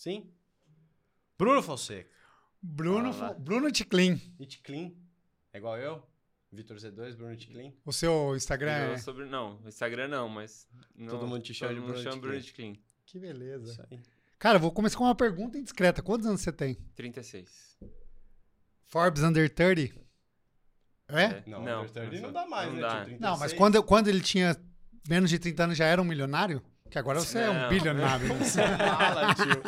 Sim? Bruno Fonseca. Bruno, Fala. Bruno Ticlin. Clean. É igual eu? Vitor Z2, Bruno Clean. O seu Instagram é... sobre... Não, o Instagram não, mas. não- Todo mundo te chama de Bruno chama. Bruno Clean. Que beleza. Isso aí. Cara, vou começar com uma pergunta indiscreta. Quantos anos você tem? 36. Forbes Under 30? É? É. Não, Não, Under 30 não não dá mais, não né? dá. Tinha 36. Não, mas quando, quando ele tinha menos de 30 anos já era um milionário? Que agora você é um Não. bilionário. né? Fala, tio.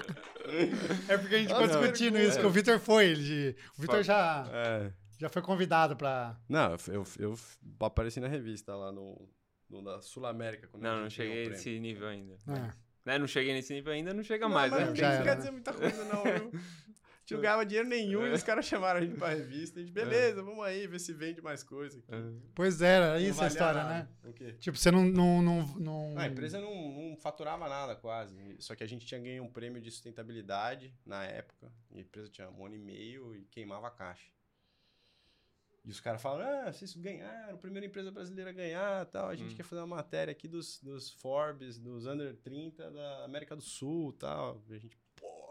É porque a gente ficou discutindo isso, que o Vitor foi. Ele, o Vitor já, É. já foi convidado pra. Não, eu, eu, eu apareci na revista lá no, no da Sul América. Não, não cheguei nesse nível ainda. É. Né? Não cheguei nesse nível ainda, não chega Não, mais, mas né? não quer dizer muita coisa, não, viu? A gente não ganhava dinheiro nenhum e os caras chamaram a gente pra revista. A gente, beleza, vamos aí ver se vende mais coisa. aqui. Pois é, era Não isso a história, nada. né? O quê? Tipo, você não. não, não, não... Ah, a empresa não, não faturava nada quase. Só que a gente tinha ganho um prêmio de sustentabilidade na época. E a empresa tinha um ano e meio e queimava a caixa. E os caras falam, ah, vocês ganharam, primeira empresa brasileira a ganhar tal. A gente Hum. quer fazer uma matéria aqui dos, dos Forbes, dos Under 30 da América do Sul tal. A gente,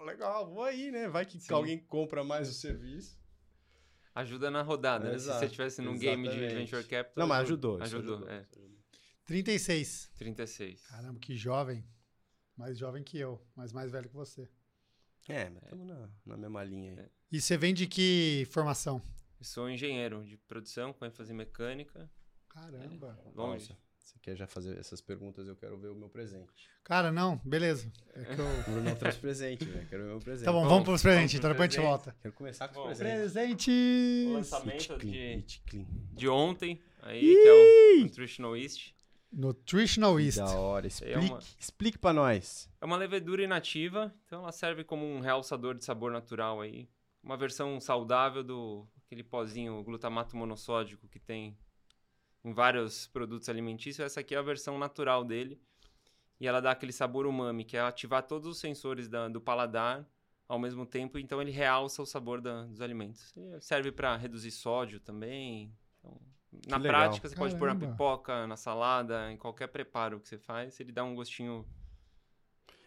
pô, legal, vou aí, né? Vai que Sim. alguém compra mais o serviço. Ajuda na rodada, né? Se Exato, você estivesse num game de exatamente. Venture Capital. Não, mas ajudou. isso Ajudou, é. isso ajudou. 36. 36. Caramba, que jovem. Mais jovem que eu, mas mais velho que você. É, mas estamos na, na mesma linha aí. É. E você vem de que formação? Eu sou engenheiro de produção com ênfase em mecânica. Caramba. Longe. Nossa, você quer já fazer essas perguntas? Eu quero ver o meu presente. Cara, não, beleza. É que eu... O Bruno trouxe presente, velho. Quero ver o meu presente. Tá bom, Bom, vamos pros presentes, vamos então depois a gente presentes. volta. Quero começar com Bom, os presentes. Presentes! O lançamento It clean, de, de ontem, aí, que é o Nutritional Yeast. Nutritional Que Yeast. Da hora. é Explique, uma- explique pra nós. É uma levedura inativa, então ela serve como um realçador de sabor natural aí. Uma versão saudável do aquele pozinho glutamato monossódico que tem em vários produtos alimentícios. Essa aqui é a versão natural dele. E ela dá aquele sabor umami, que é ativar todos os sensores da- do paladar ao mesmo tempo, então ele realça o sabor da- dos alimentos. E serve para reduzir sódio também. Então, na legal. prática, você pode pôr na Caramba. pipoca, na salada, em qualquer preparo que você faz, ele dá um gostinho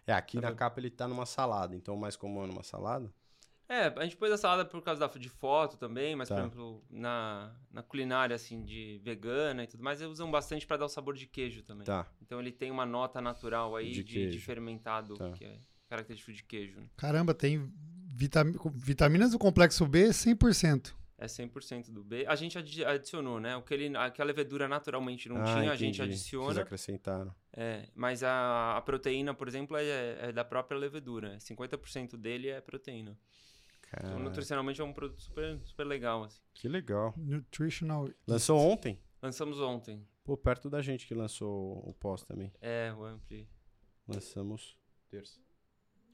É, aqui Tá na bom. capa ele tá numa salada. Então, mais comum é numa salada. É, a gente pôs a salada por causa da, de foto também, mas, Tá. por exemplo, na, na culinária, assim, de vegana e tudo mais, eles usam bastante para dar o sabor de queijo também. Tá. Então ele tem uma nota natural aí De de, de, fermentado, Tá. que é característico de queijo. Né? Caramba, tem vitami- vitaminas do complexo B 100%. É 100% do B. A gente adi- adicionou, né? O que ele, aquela levedura naturalmente não Ah, tinha, a gente entendi. adiciona. Vocês acrescentaram. É, mas a, a proteína, por exemplo, é, é da própria levedura. 50% dele é proteína. Então, Cara, nutricionalmente é um produto super, super legal. Assim. que legal. Nutritional Lançou ontem? Lançamos ontem. Pô, perto da gente que lançou o pós também. É, o Ampli. Lançamos terça.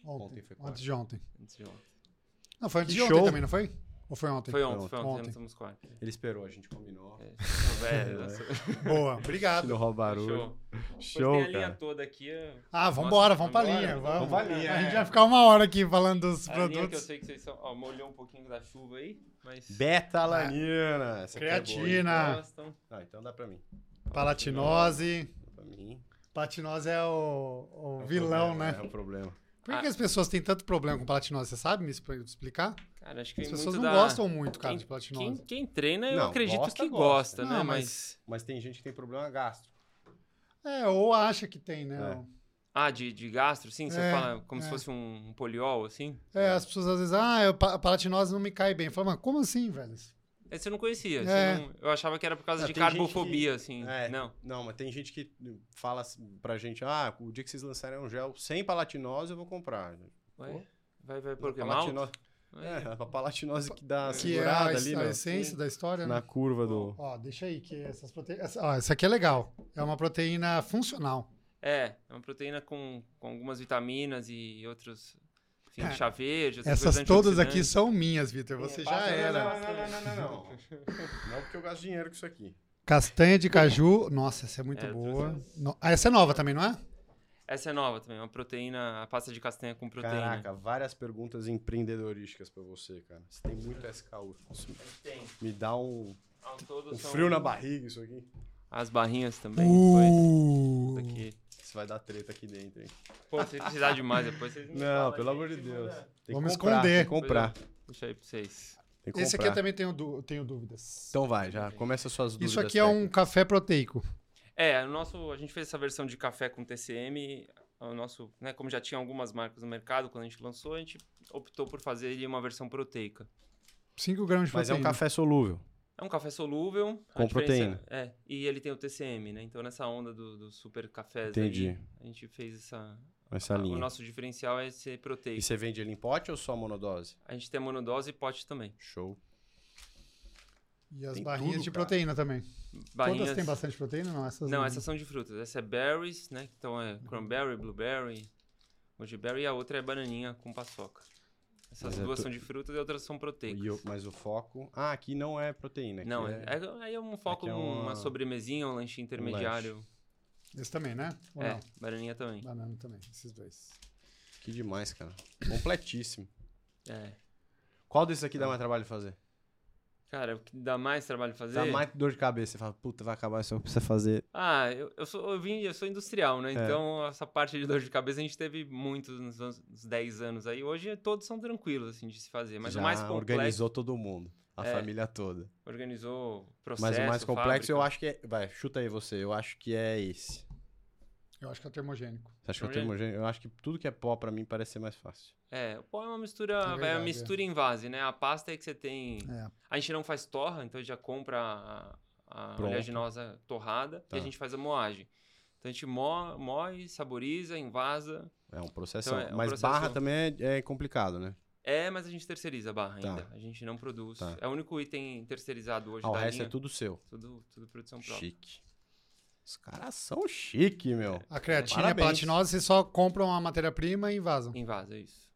Ontem, Ontem foi quarta. antes de ontem. antes de ontem. Não, foi antes Que de ontem show. também, não foi? Ou foi ontem? Foi ontem, ontem. foi ontem, Ontem. quarta. Ele esperou, a gente combinou. É, velho, lançou- Boa, obrigado. não rouba barulho. Show. Show, tem a linha cara. toda aqui. Ah, vambora, vamos pra linha. Vamos, Vamos pra linha, A gente é. vai ficar uma hora aqui falando dos A linha que eu produtos. sei que vocês são... Ó, molhou um pouquinho da chuva aí, mas... Beta-alanina. Essa aqui é boa? Creatina. Ah, então dá pra mim. Palatinose. Dá pra mim. Palatinose é o, o É o vilão, problema, né? É o problema. Por que, Ah. que as pessoas têm tanto problema com palatinose? Você sabe me expl- explicar? Cara, acho que As pessoas muito não da- gostam muito, cara, quem, de palatinose. Quem, quem treina, eu Não, acredito gosta, que gosta. gosta, né? Não, Mas... Mas tem gente que tem problema gastro. É, ou acha que tem, né? É. Ah, de, de gastro, sim? Você É, fala como é. se fosse um, um poliol, assim? É, as pessoas às vezes, ah, eu, a palatinose não me cai bem. Eu falo, mas como assim, velho? Esse eu não conhecia. É. eu, não- eu achava que era por causa Não, de carbofobia, que- assim. É. Não. Não, mas tem gente que fala assim pra gente, ah, o dia que vocês lançarem um gel sem palatinose, eu vou comprar. Ué, vai, vai por quê? Palatino-? É, a palatinose que dá Que é a, ali, a né? essência da história, Na né? curva do... Ó, deixa aí, que essas proteínas... Ó, essa aqui é legal. É uma proteína funcional. É, é uma proteína com, com algumas vitaminas e outros. Enfim, É. chá verde. outras Essas coisas todas aqui antioxidantes. são minhas, Vitor. Você já Passa- era. Não, não, não, não, não, não. Não, porque eu gasto dinheiro com isso aqui. Castanha de caju. Nossa, essa é muito É, boa. Ah, essa é nova também, não é? Essa é nova também, uma proteína, a pasta de castanha com proteína. Caraca, várias perguntas empreendedorísticas pra você, cara. Você tem muito SKU. Tem. me dá um, todo um são frio na barriga isso aqui. As barrinhas também. Uh, Foi. Isso aqui. Vai dar treta aqui dentro, hein? Pô, se precisar de mais depois, vocês me Não, falam, pelo gente, amor de Deus. Tem que Vamos comprar, esconder. Tem que comprar. Deixa aí pra vocês. Tem que Esse aqui comprar. eu também tenho, du- tenho dúvidas. Então vai, já começa as suas dúvidas. Isso aqui é um técnicas. café proteico. É, o nosso, a gente fez essa versão de café com TCM. O nosso, né, como já tinha algumas marcas no mercado, quando a gente lançou, a gente optou por fazer ele uma versão proteica. 5 gramas de Mas é proteína. um café solúvel. É um café solúvel. Com proteína. É, e ele tem o TCM, né? Então, nessa onda do, do super cafés Entendi. aí, a gente fez essa... Essa a- linha. O nosso diferencial é ser E proteico. você vende ele em pote ou só monodose? A gente tem monodose e pote também. Show. E as Tem barrinhas tudo, de cara. proteína também. Barrinhas... Todas têm bastante proteína? Não, essas Não, essas são de frutas. Essa é berries, né? Então é cranberry, blueberry, gojiberry e a outra é bananinha com paçoca. Essas Mas duas são de frutas e outras são proteicas. E o- mas o foco. Ah, aqui não é proteína. Não, é... é, é- aí é um foco, é uma... uma- sobremesinha, um lanchinho intermediário. Esse também, né? Ou é, não? bananinha também. Banana também, esses dois. Que demais, cara. Completíssimo. É. Qual desses aqui dá mais trabalho de fazer? Cara, o que dá mais trabalho fazer? Dá mais dor de cabeça. Você fala, puta, vai acabar isso, eu preciso fazer. Ah, eu, eu, sou, eu, vim, eu sou industrial, né? É. Então, essa parte de dor de cabeça a gente teve muitos nos, nos 10 anos aí. Hoje todos são tranquilos, assim, de se fazer. Mas Já o mais complexo... organizou todo mundo. A É. família toda. Organizou processo, Mas o mais complexo eu fábrica. acho que é. Vai, chuta aí você. Eu acho que é esse. Eu acho que é termogênico. Você acha que é o Termogênico? Eu acho que tudo que é pó pra mim parece ser mais fácil. É, o pó é uma mistura, É é, uma verdade, mistura em vase, né? A pasta é que você tem... É. A gente não faz torra, então a gente já compra a, a oleaginosa torrada Tá. e a gente faz a moagem. Então a gente mo, moe, saboriza, envasa. É um processo. Então, é um Mas processo- barra também é, é complicado, né? É, mas a gente terceiriza a barra Tá. ainda. A gente não produz. Tá. É o único item terceirizado hoje Ah, o da resto linha. é tudo seu. Tudo, tudo produção própria. Chique. Os caras são chique, meu. A creatina e a Parabéns. platinose, vocês só compram a matéria-prima e invasam. Invasa, é isso.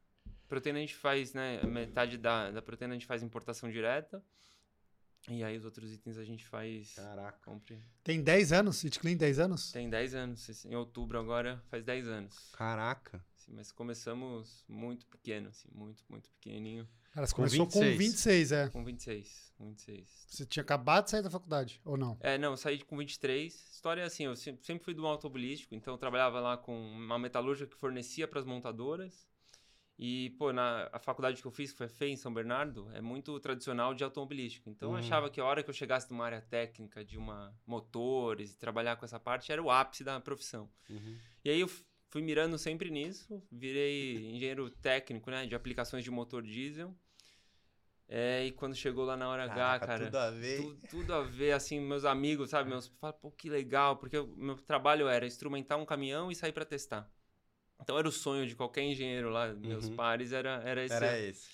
Proteína a gente faz, né? Metade da, da proteína a gente faz importação direta. E aí os outros itens a gente faz. Caraca. Compre. Tem 10 anos? It Clean 10 anos? Tem 10 anos. Em outubro agora faz 10 anos. Caraca. Assim, mas começamos muito pequeno, assim, muito, muito pequenininho. Cara, você Com começou 26. com 26, é. Com 26. com 26. Você tinha acabado de sair da faculdade, ou não? É, não, eu saí com 23. História é assim, eu se- sempre fui do automobilístico, então eu trabalhava lá com uma metalúrgica que fornecia para as montadoras. E, pô, na a faculdade que eu fiz, que foi a FEI, em São Bernardo, é muito tradicional de automobilístico. Então eu Hum. achava que a hora que eu chegasse numa área técnica de uma motores e trabalhar com essa parte era o ápice da profissão. Uhum. E aí eu fui mirando sempre nisso, virei engenheiro técnico, né, de aplicações de motor diesel. É, e quando chegou lá na hora H, Caraca, cara, tudo a ver. tu- tudo a ver, assim, meus amigos, sabe, meus, falam, pô, que legal, porque o meu trabalho era instrumentar um caminhão e sair para testar. Então era o sonho de qualquer engenheiro lá, meus Uhum. pares, era, era esse. Era esse.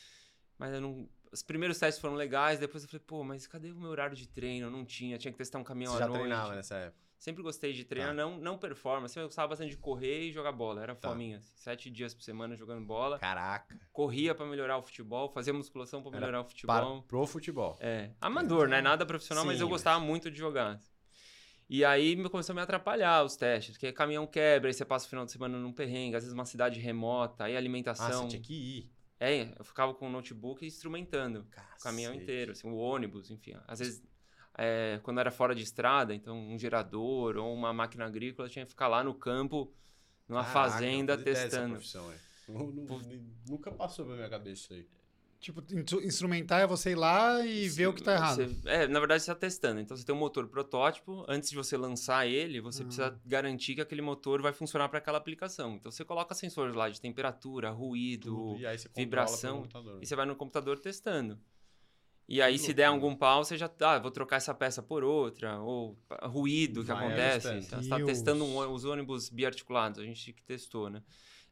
Mas eu não... Os primeiros testes foram legais, depois eu falei, pô, mas cadê o meu horário de treino? Eu não tinha, tinha que testar um caminhão Você à já noite. treinava nessa época. Sempre gostei de treinar, Tá. não, não performance. Eu gostava bastante de correr e jogar bola. Era Tá. fominha. assim, Sete dias por semana jogando bola. Caraca. Corria pra melhorar o futebol, fazia musculação pra Era melhorar o Para, futebol. pro futebol. É, amador, né? Nada profissional, mas Sim, eu mas- gostava muito de jogar. E aí me- começou a me atrapalhar os testes, porque caminhão quebra, aí você passa o final de semana num perrengue, às vezes uma cidade remota, aí Ah, alimentação. você tinha que ir. É, eu ficava com o notebook instrumentando o caminhão Cacete. inteiro, assim, o ônibus, enfim. Às vezes, é, quando era fora de estrada, então um gerador ou uma máquina agrícola, tinha que ficar lá no campo, numa Caraca, fazenda, testando. é. Nunca passou pela minha cabeça isso aí. Tipo, instru- instrumentar é você ir lá e ver o que tá errado. Você- é, na verdade, você está testando. Então, você tem um motor protótipo. Antes de você lançar ele, você Ah. precisa garantir que aquele motor vai funcionar para aquela aplicação. Então, você coloca sensores lá de temperatura, ruído, Tudo, e vibração, e você vai no computador testando. E aí, se der algum pau, você já tá, ah, vou trocar essa peça por outra, ou ruído que Vai acontece. Então, você está Deus. testando um os ônibus biarticulados, a gente que testou, né?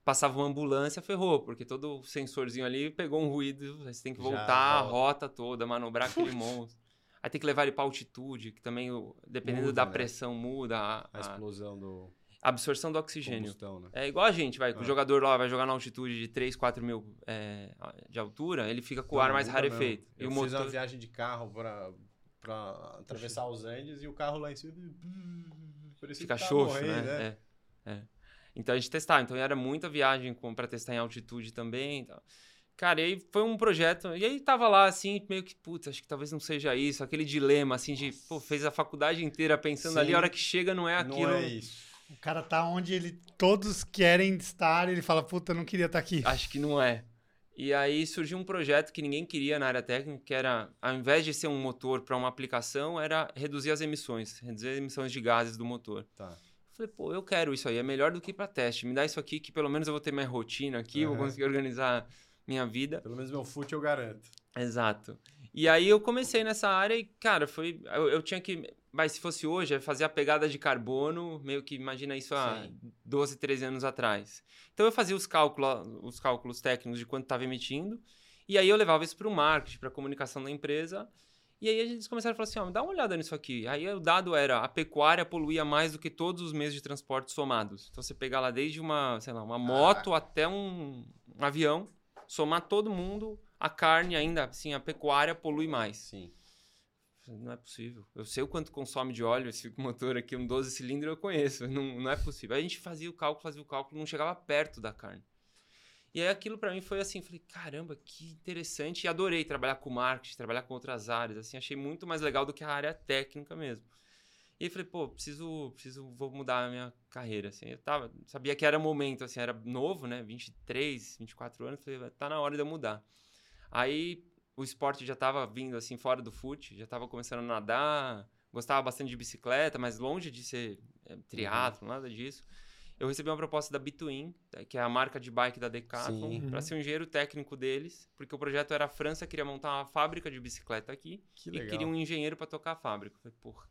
Passava uma ambulância, ferrou, porque todo sensorzinho ali pegou um ruído, você tem que Já voltar a volta. rota toda, manobrar aquele monstro. Aí tem que levar ele para altitude, que também, o- dependendo Muda, da né? pressão, muda a, A a explosão do absorção do oxigênio. combustão, né? É igual a gente, vai. Ah. O jogador lá vai jogar na altitude de 3, 4 mil é, de altura, ele fica com o ar mais rarefeito. mesmo. E Eu o fiz uma motor. viagem de carro pra, pra atravessar os Andes e o carro lá em cima... parecia Fica tava xoxo, morrendo, né? É, é. Então a gente testava. Então era muita viagem pra testar em altitude também. e tal. Cara, e aí foi um projeto. E aí tava lá assim, meio que, putz, acho que talvez não seja isso. Aquele dilema, assim, de, pô, fez a faculdade inteira pensando ali, Sim. a hora que chega não é aquilo. Não é isso. O cara tá onde ele todos querem estar e ele fala, puta, eu não queria estar aqui. Acho que não é. E aí surgiu um projeto que ninguém queria na área técnica, que era, ao invés de ser um motor para uma aplicação, era reduzir as emissões, reduzir as emissões de gases do motor. Tá. Falei, pô, eu quero isso aí, é melhor do que para teste. Me dá isso aqui que pelo menos eu vou ter minha rotina aqui, vou Aham. conseguir organizar minha vida. Pelo menos meu fute eu garanto. Exato. E aí eu comecei nessa área e, cara, foi. Eu, eu tinha que. Mas se fosse hoje, é fazer a pegada de carbono, meio que imagina isso há Sim. 12, 13 anos atrás. Então eu fazia os cálculos, os cálculos técnicos de quanto estava emitindo, e aí eu levava isso para o marketing, para a comunicação da empresa. E aí eles começaram a falar assim: ó, dá uma olhada nisso aqui. Aí o dado era: a pecuária poluía mais do que todos os meios de transporte somados. Então você pegar lá desde uma, sei lá, uma moto até um, um avião, somar todo mundo, a carne ainda, assim, a pecuária polui mais. Sim. Não é possível. Eu sei o quanto consome de óleo esse motor aqui, um 12 cilindros eu conheço. Não, não é possível. Aí a gente fazia o cálculo, fazia o cálculo, não chegava perto da carne. E aí aquilo pra mim foi assim, falei, caramba, que interessante. E adorei trabalhar com marketing, trabalhar com outras áreas, assim, achei muito mais legal do que a área técnica mesmo. E aí falei, pô, preciso, preciso, vou mudar a minha carreira, assim. Eu tava, sabia que era momento, assim, era novo, né, 23, 24 anos, falei, tá na hora de eu mudar. Aí o esporte já tava vindo, assim, fora do fute, já tava começando a nadar, gostava bastante de bicicleta, mas longe de ser é, triatlo, nada disso. Eu recebi uma proposta da Between, eh, que é a marca de bike da Decathlon, para Uhum. ser um engenheiro técnico deles, porque o projeto era a França queria montar uma fábrica de bicicleta aqui Que e legal. queria um engenheiro para tocar a fábrica. Eu falei, porra.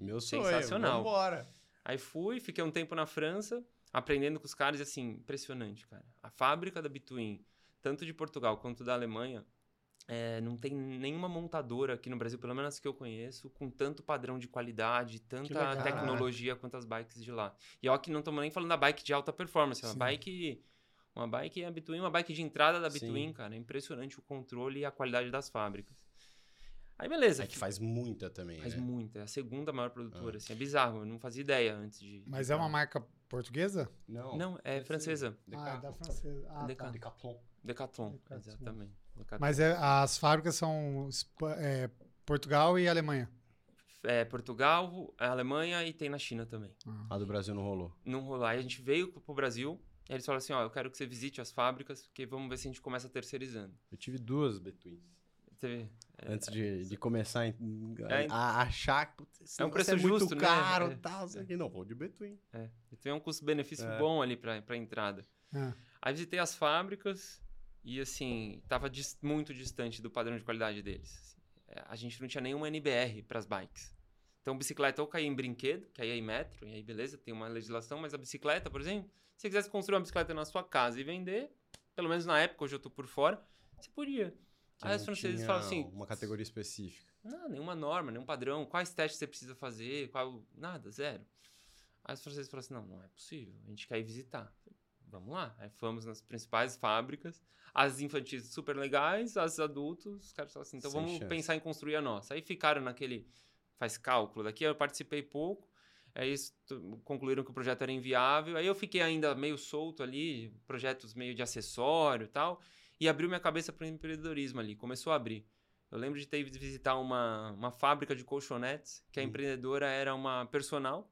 Meu sonho. Sensacional. Vambora. Aí fui, fiquei um tempo na França, aprendendo com os caras, e assim, impressionante, cara. A fábrica da Between, tanto de Portugal quanto da Alemanha, é, não tem nenhuma montadora aqui no Brasil, pelo menos as que eu conheço, com tanto padrão de qualidade, tanta tecnologia quanto as bikes de lá. E ó que não estamos nem falando da bike de alta performance, é uma Sim. bike... Uma bike é a Between, uma bike de entrada da. Between, cara. É impressionante o controle e a qualidade das fábricas. Aí beleza. É que faz muita também, Faz né? muita. É a segunda maior produtora. Assim, é bizarro. Eu não fazia ideia antes de. Mas é uma marca portuguesa? Não. Não, é francesa. Ah, é da francesa. Ah, Decathlon. tá. Decathlon. Decathlon. Decathlon. Exatamente. Mas é, as fábricas são é, Portugal e Alemanha. É Portugal, Alemanha e tem na China também. A do Brasil não rolou. Não rolar. Aí a gente veio pro Brasil. e Eles falaram assim: ó, eu quero que você visite as fábricas, porque vamos ver se a gente começa terceirizando. Eu tive duas Betwins. Teve- Antes de, de começar a, É, a achar que É um negócio preço muito justo, né? caro É, e tal. Isso é. não, vou de Between. É, e tem um custo-benefício É. bom ali pra, pra entrada. Ah, Aí visitei as fábricas e, assim, tava dis- muito distante do padrão de qualidade deles. assim. É, A gente não tinha nenhuma NBR para as bikes. Então, bicicleta ou caía em brinquedo, que aí é em metro, e aí beleza, tem uma legislação, mas a bicicleta, por exemplo, se você quisesse construir uma bicicleta na sua casa e vender, pelo menos na época, hoje eu tô por fora, você podia. Que Aí os franceses falam assim, Uma categoria específica. não, nenhuma norma, nenhum padrão. Quais testes você precisa fazer? Qual... Nada, zero. Aí os franceses falaram assim: não, não é possível. A gente quer ir visitar. Vamos lá. Aí fomos nas principais fábricas. As infantis super legais, as adultos, os caras falaram assim: então Sem vamos chance. pensar em construir a nossa. Aí ficaram naquele. Faz cálculo daqui. Eu participei pouco. Aí concluíram que o projeto era inviável. Aí eu fiquei ainda meio solto ali, projetos meio de acessório e tal. E abriu minha cabeça para o empreendedorismo ali. Começou a abrir. Eu lembro de ter ido visitar uma, uma fábrica de colchonetes, que a Hum. empreendedora era uma personal,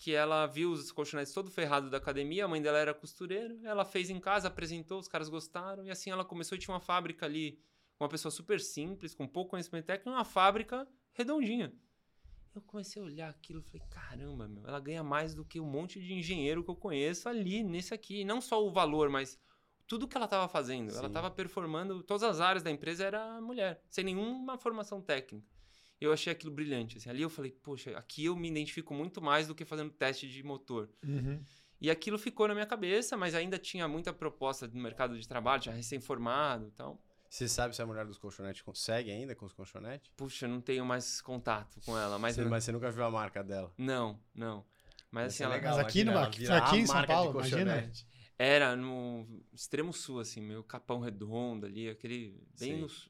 que ela viu os colchonetes todo ferrado da academia, a mãe dela era costureira, ela fez em casa, apresentou, os caras gostaram, e assim ela começou e tinha uma fábrica ali, uma pessoa super simples, com pouco conhecimento técnico, uma fábrica redondinha. Eu comecei a olhar aquilo e falei, caramba, meu, ela ganha mais do que um monte de engenheiro que eu conheço ali, nesse aqui. E não só o valor, mas tudo que ela estava fazendo. Ela Sim. estava performando, todas as áreas da empresa era mulher, sem nenhuma formação técnica. Eu achei aquilo brilhante. assim. Ali eu falei, poxa, aqui eu me identifico muito mais do que fazendo teste de motor. uhum. E aquilo ficou na minha cabeça, mas ainda tinha muita proposta no mercado de trabalho, já recém-formado e tal. Você sabe se a mulher dos colchonetes consegue ainda com os colchonetes? Puxa, eu não tenho mais contato com ela, mas Você- mas você nunca viu a marca dela. não, não. Mas assim, ser ela Mas aqui no- aqui- aqui em São Paulo, imagina. era no extremo sul, assim, meio Capão Redondo ali, aquele bem Sim.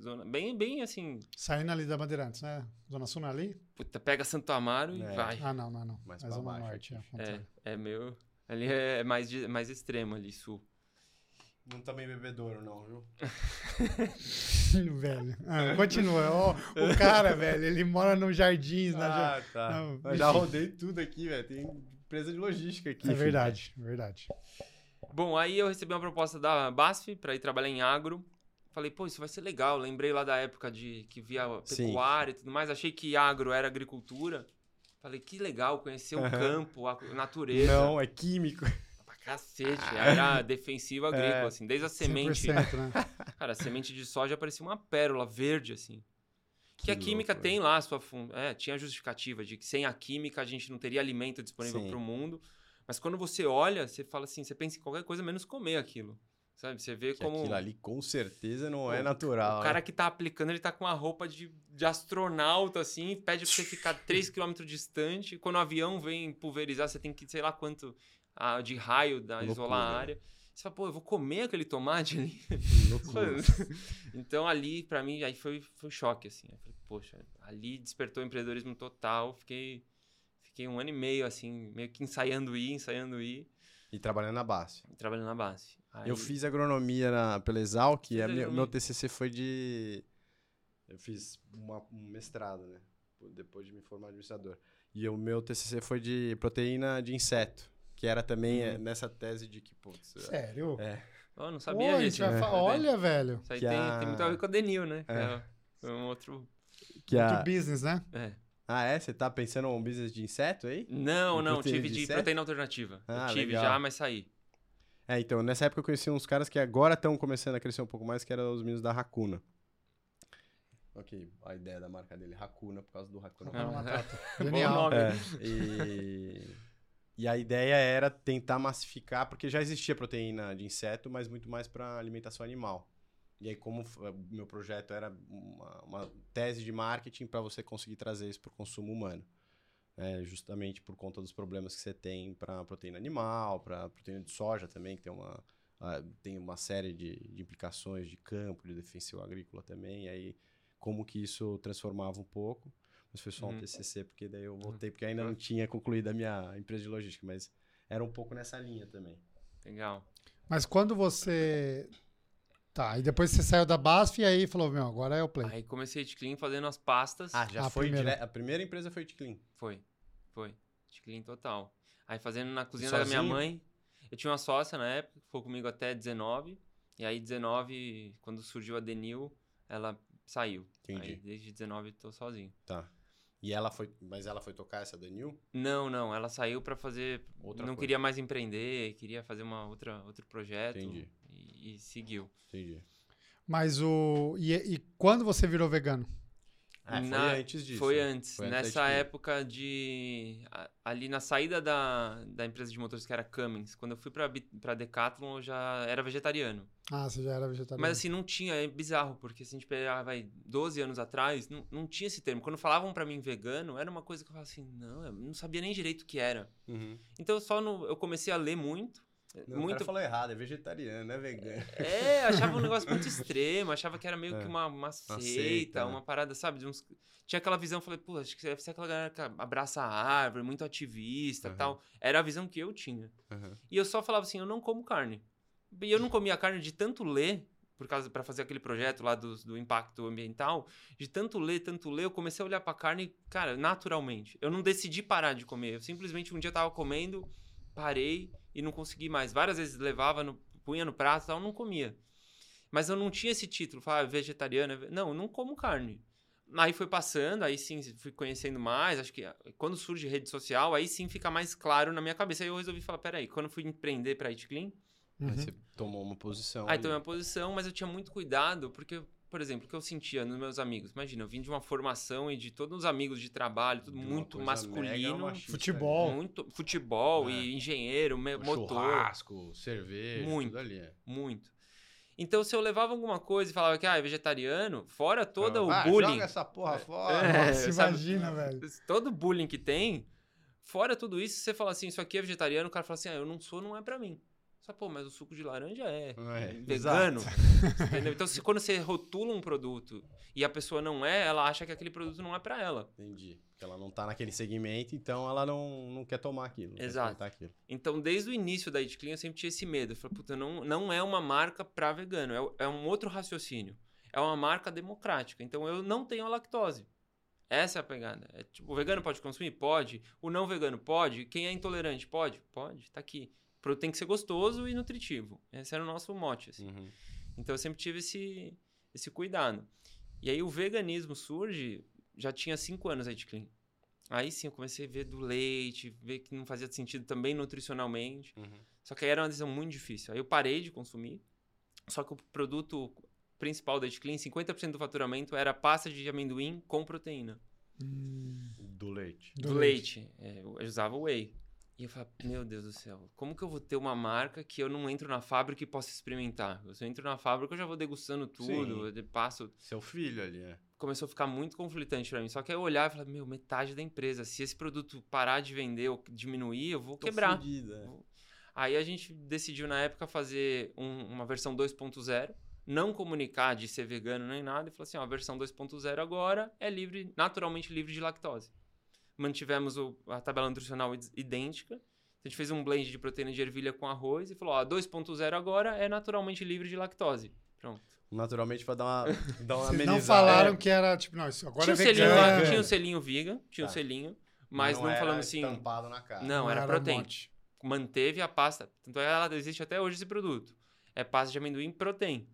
Zona, bem, bem assim, Saindo ali da Bandeirantes, né? Zona Sul não é ali? puta, pega Santo Amaro e É. vai. Ah, não, não, não. Mais é Zona baixo Norte. É, É, é meio. Ali é mais, mais extremo ali, sul. Não também bebedouro, não, viu? velho. Ah, continua. Ó, o cara, velho, ele mora no Jardins. na Ah, tá. Mas já rodei tudo aqui, velho. Tem empresa de logística aqui. É filho. verdade, é verdade. Bom, aí eu recebi uma proposta da BASF para ir trabalhar em agro. Falei, pô, isso vai ser legal. Lembrei lá da época de que via Sim. pecuária e tudo mais. Achei que agro era agricultura. Falei, que legal conhecer o campo, a natureza. Não, é químico. Pra cacete. Era defensivo agrícola, É. assim. Desde a semente. 100%, né? Cara, a semente de soja parecia uma pérola verde, assim. Que, a Que química louco, tem lá a sua fun... é, tinha a justificativa de que sem a química a gente não teria alimento disponível para o mundo. Mas quando você olha, você fala assim, você pensa em qualquer coisa menos comer aquilo. Sabe? Você vê Que como aquilo ali com certeza não Pô, é natural. o cara que tá aplicando, ele tá com uma roupa de, de astronauta, assim, pede pra você ficar 3km distante. Quando o avião vem pulverizar, você tem que, sei lá quanto ah, de raio da Loucura, isolar a né? área. Você fala, pô, eu vou comer aquele tomate ali. Então ali, pra mim, aí foi, foi um choque, assim. Eu falei, poxa, ali despertou o empreendedorismo total. Fiquei, fiquei um ano e meio, assim, meio que ensaiando ir, ensaiando ir, E trabalhando na base. trabalhando na base. Aí- Eu fiz agronomia na, pela Exalc e minha- agronomia. meu TCC foi de... Eu fiz uma- um mestrado, né? Depois de me formar administrador. E o meu TCC foi de proteína de inseto. Que era também Uhum. é, nessa tese de que, putz... Sério? É. Oh, não sabia disso. né? Olha, velho. Isso aí que tem, a- tem muito a ver com a Denil, né? Que É. é um outro... Que Muito a... business, né? É. Ah, é? Você tá pensando em um business de inseto aí? Não, De não, tive de de proteína alternativa. Ah, eu tive legal. já, mas saí. É, então, nessa época eu conheci uns caras que agora estão começando a crescer um pouco mais, que eram os meninos da Hakuna. Ok, a ideia da marca dele, Hakuna, por causa do. Ah, Matata. Bom Genial. nome. É, e... e a ideia era tentar massificar, porque já existia proteína de inseto, mas muito mais para alimentação animal. E aí, como meu projeto era uma, uma tese de marketing para você conseguir trazer isso para o consumo humano. É, justamente por conta dos problemas que você tem para proteína animal, para proteína de soja também, que tem uma, tem uma série de, de implicações de campo, de defensivo agrícola também. E aí, como que isso transformava um pouco. Mas foi só um Uhum. TCC, porque daí eu voltei, porque ainda não tinha concluído a minha empresa de logística, mas era um pouco nessa linha também. Legal. Mas quando você. Tá, e depois você saiu da BASF e aí falou, meu, agora é o Play. Aí comecei a Clean fazendo as pastas. Ah, já A foi primeira. dire... A primeira empresa foi Ticlin. Foi, foi. Clean total. Aí fazendo na cozinha da minha sozinho? mãe. Eu tinha uma sócia na época, que foi comigo até 19. E aí 19, quando surgiu a Denil, ela saiu. Entendi. Aí desde 19 tô sozinho. Tá. E ela foi. Mas ela foi tocar essa Danil? Não, não, ela saiu pra fazer. Outra não coisa. queria mais empreender, queria fazer uma outra, outro projeto. Entendi. E, e seguiu. Entendi. Mas o. E, e quando você virou vegano? Foi Na- antes disso. Foi né? antes. Foi antes nessa época de. Ali na saída da, da empresa de motores que era Cummins, quando eu fui pra, pra Decathlon, eu já era vegetariano. Ah, você já era vegetariano. Mas assim, não tinha, é bizarro, porque se a gente pegar, vai, 12 anos atrás, não, não tinha esse termo. Quando falavam pra mim vegano, era uma coisa que eu falava assim, não, eu não sabia nem direito o que era. Uhum. Então eu só no, eu comecei a ler muito. Não, O muito cara falou errado, é vegetariano, não é vegano. É, achava um negócio muito extremo, achava que era meio É. que uma, uma seita, seita, né? uma parada, sabe? De uns... Tinha aquela visão, falei, pô, acho que deve ser aquela galera que abraça a árvore, muito ativista e Aham. tal. Era a visão que eu tinha. Uhum. E eu só falava assim, eu não como carne. E eu não comia carne de tanto ler, por causa para fazer aquele projeto lá do, do impacto ambiental, de tanto ler, tanto ler, eu comecei a olhar pra carne, cara, naturalmente. Eu não decidi parar de comer. Eu simplesmente um dia tava comendo, parei e não consegui mais. Várias vezes levava, no, punha no prato e tal, não comia. Mas eu não tinha esse título, falava vegetariano. é ve- Não, eu não como carne. Aí foi passando, aí sim fui conhecendo mais. Acho que ah, quando surge rede social, aí sim fica mais claro na minha cabeça. Aí eu resolvi falar: peraí, quando eu fui empreender pra Eat Clean, Uhum. Aí você tomou uma posição. Aí ali. tomei uma posição, mas eu tinha muito cuidado, porque, por exemplo, o que eu sentia nos meus amigos. Imagina, eu vim de uma formação e de todos os amigos de trabalho, tudo De muito masculino. machista, Futebol. Muito futebol É. e engenheiro, né? motor. Churrasco, cerveja, Muito. tudo ali. É. Muito. Então, se eu levava alguma coisa e falava que ah, é vegetariano, fora todo o Ah, bullying. Joga essa porra fora. É, Nossa, sabe? imagina, velho. Todo o bullying que tem, fora tudo isso, você fala assim, isso aqui é vegetariano, o cara fala assim, ah, eu não sou, não é pra mim. Fala, pô, mas o suco de laranja é, É, vegano. entendeu? Então, se, quando você rotula um produto e a pessoa não é, ela acha que aquele produto não é para ela. Entendi. Porque ela não tá naquele segmento, então ela não, não quer tomar aquilo. Exato. Aquilo. Então, desde o início da Clean, eu sempre tinha esse medo. Eu falei, puta, não, não é uma marca para vegano, é, é um outro raciocínio. É uma marca democrática. Então, eu não tenho a lactose. Essa é a pegada. É, tipo, o vegano pode consumir? Pode. O não vegano pode. Quem é intolerante? Pode? Pode. Tá aqui. O produto tem que ser gostoso e nutritivo. Esse era o nosso mote. Assim. Uhum. Então eu sempre tive esse, esse cuidado. E aí o veganismo surge, já tinha cinco anos a Eat Clean. Aí sim eu comecei a ver do leite, ver que não fazia sentido também nutricionalmente. Uhum. Só que aí era uma decisão muito difícil. Aí eu parei de consumir. Só que o produto principal da Eat Clean, 50% do faturamento era pasta de amendoim com proteína. Hum, Do leite. Do, leite. É, eu usava whey. E eu falava, meu Deus do céu, como que eu vou ter uma marca que eu não entro na fábrica e posso experimentar? Se eu entro na fábrica, eu já vou degustando tudo, eu passo... Seu filho ali, é. Começou a ficar muito conflitante pra mim. Só que aí eu olhava e falava, meu, metade da empresa. Se esse produto parar de vender ou diminuir, eu vou Tô quebrar. fudido, é. Aí a gente decidiu na época fazer um- uma versão 2.0, não comunicar de ser vegano nem nada, e falou assim: ó, a versão 2.0 agora é livre, naturalmente livre de lactose. Mantivemos o- a tabela nutricional id- idêntica. A gente fez um blend de proteína de ervilha com arroz e falou: ó, a 2.0 agora é naturalmente livre de lactose. Pronto. Naturalmente pra dar uma, dar uma Vocês amenizada. não falaram É. que era, tipo, não, isso agora tinha, é o selinho, vegano. tinha o selinho vegan, tinha Tá. o selinho, mas não, era falamos assim. estampado na cara. Não, era um protein. monte. manteve a pasta. Tanto é ela existe até hoje esse produto. É pasta de amendoim protein.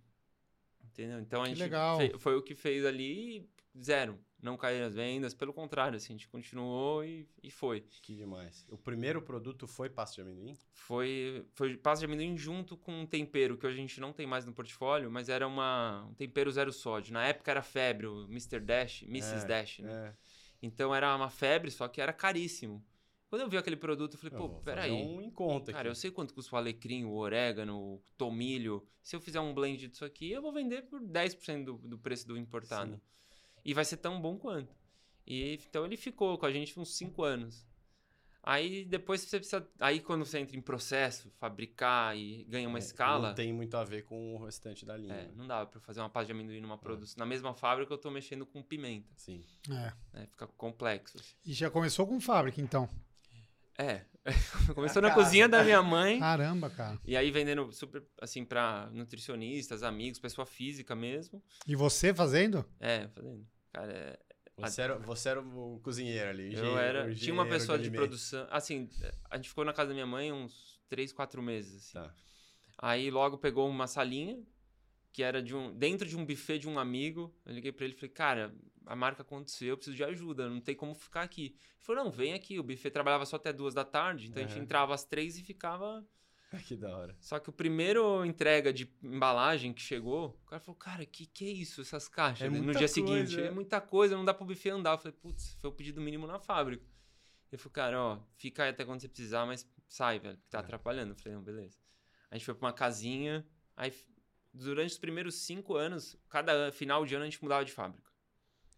Entendeu? Então a Que gente legal. fe- foi o que fez ali zero. Não caíram as vendas, pelo contrário, assim, a gente continuou e, e foi. Que demais. O primeiro produto foi pasta de amendoim? Foi, foi pasta de amendoim junto com um tempero que hoje a gente não tem mais no portfólio, mas era uma, um tempero zero sódio. Na época era febre, o Mr. Dash, Mrs. É, Dash, né? É. Então era uma febre, só que era caríssimo. Quando eu vi aquele produto, eu falei, Eu pô, peraí. um em conta Cara, eu aqui. sei quanto custa o alecrim, o orégano, o tomilho. Se eu fizer um blend disso aqui, eu vou vender por 10% do, do preço do importado. Sim. E vai ser tão bom quanto. E então ele ficou com a gente uns 5 anos. Aí depois você precisa. Aí quando você entra em processo, fabricar e ganha uma É, escala. Não tem muito a ver com o restante da linha. É, né? não dá pra fazer uma pasta de amendoim numa produção. Na mesma fábrica eu tô mexendo com pimenta. Sim. É. Né? Fica complexo. assim. E já começou com fábrica, então. É. Começou na Cara. cozinha da minha mãe. Caramba, cara. E aí vendendo super, assim, pra nutricionistas, amigos, pessoa física mesmo. E você fazendo? É, fazendo. Cara, é, Você era, você era o cozinheiro ali. eu era... Tinha uma pessoa de produção... Assim, a gente ficou na casa da minha mãe uns 3, 4 meses, assim. Tá. Aí logo pegou uma salinha, que era de um... Dentro de um buffet de um amigo. Eu liguei pra ele e falei, cara, a marca aconteceu, eu preciso de ajuda, não tem como ficar aqui. Ele falou, não, vem aqui. O buffet trabalhava só até duas da tarde, então a gente entrava às três e ficava... que da hora. Só que o primeiro entrega de embalagem que chegou, o cara falou, cara, que que é isso, essas caixas? É no dia seguinte, coisa. é muita coisa, não dá pro buffet andar. Eu falei, putz, foi o pedido mínimo na fábrica. Ele falou, cara, ó, fica aí até quando você precisar, mas sai, velho, porque tá É. atrapalhando. Eu falei, não, beleza. A gente foi pra uma casinha, aí durante os primeiros cinco anos, cada final de ano a gente mudava de fábrica.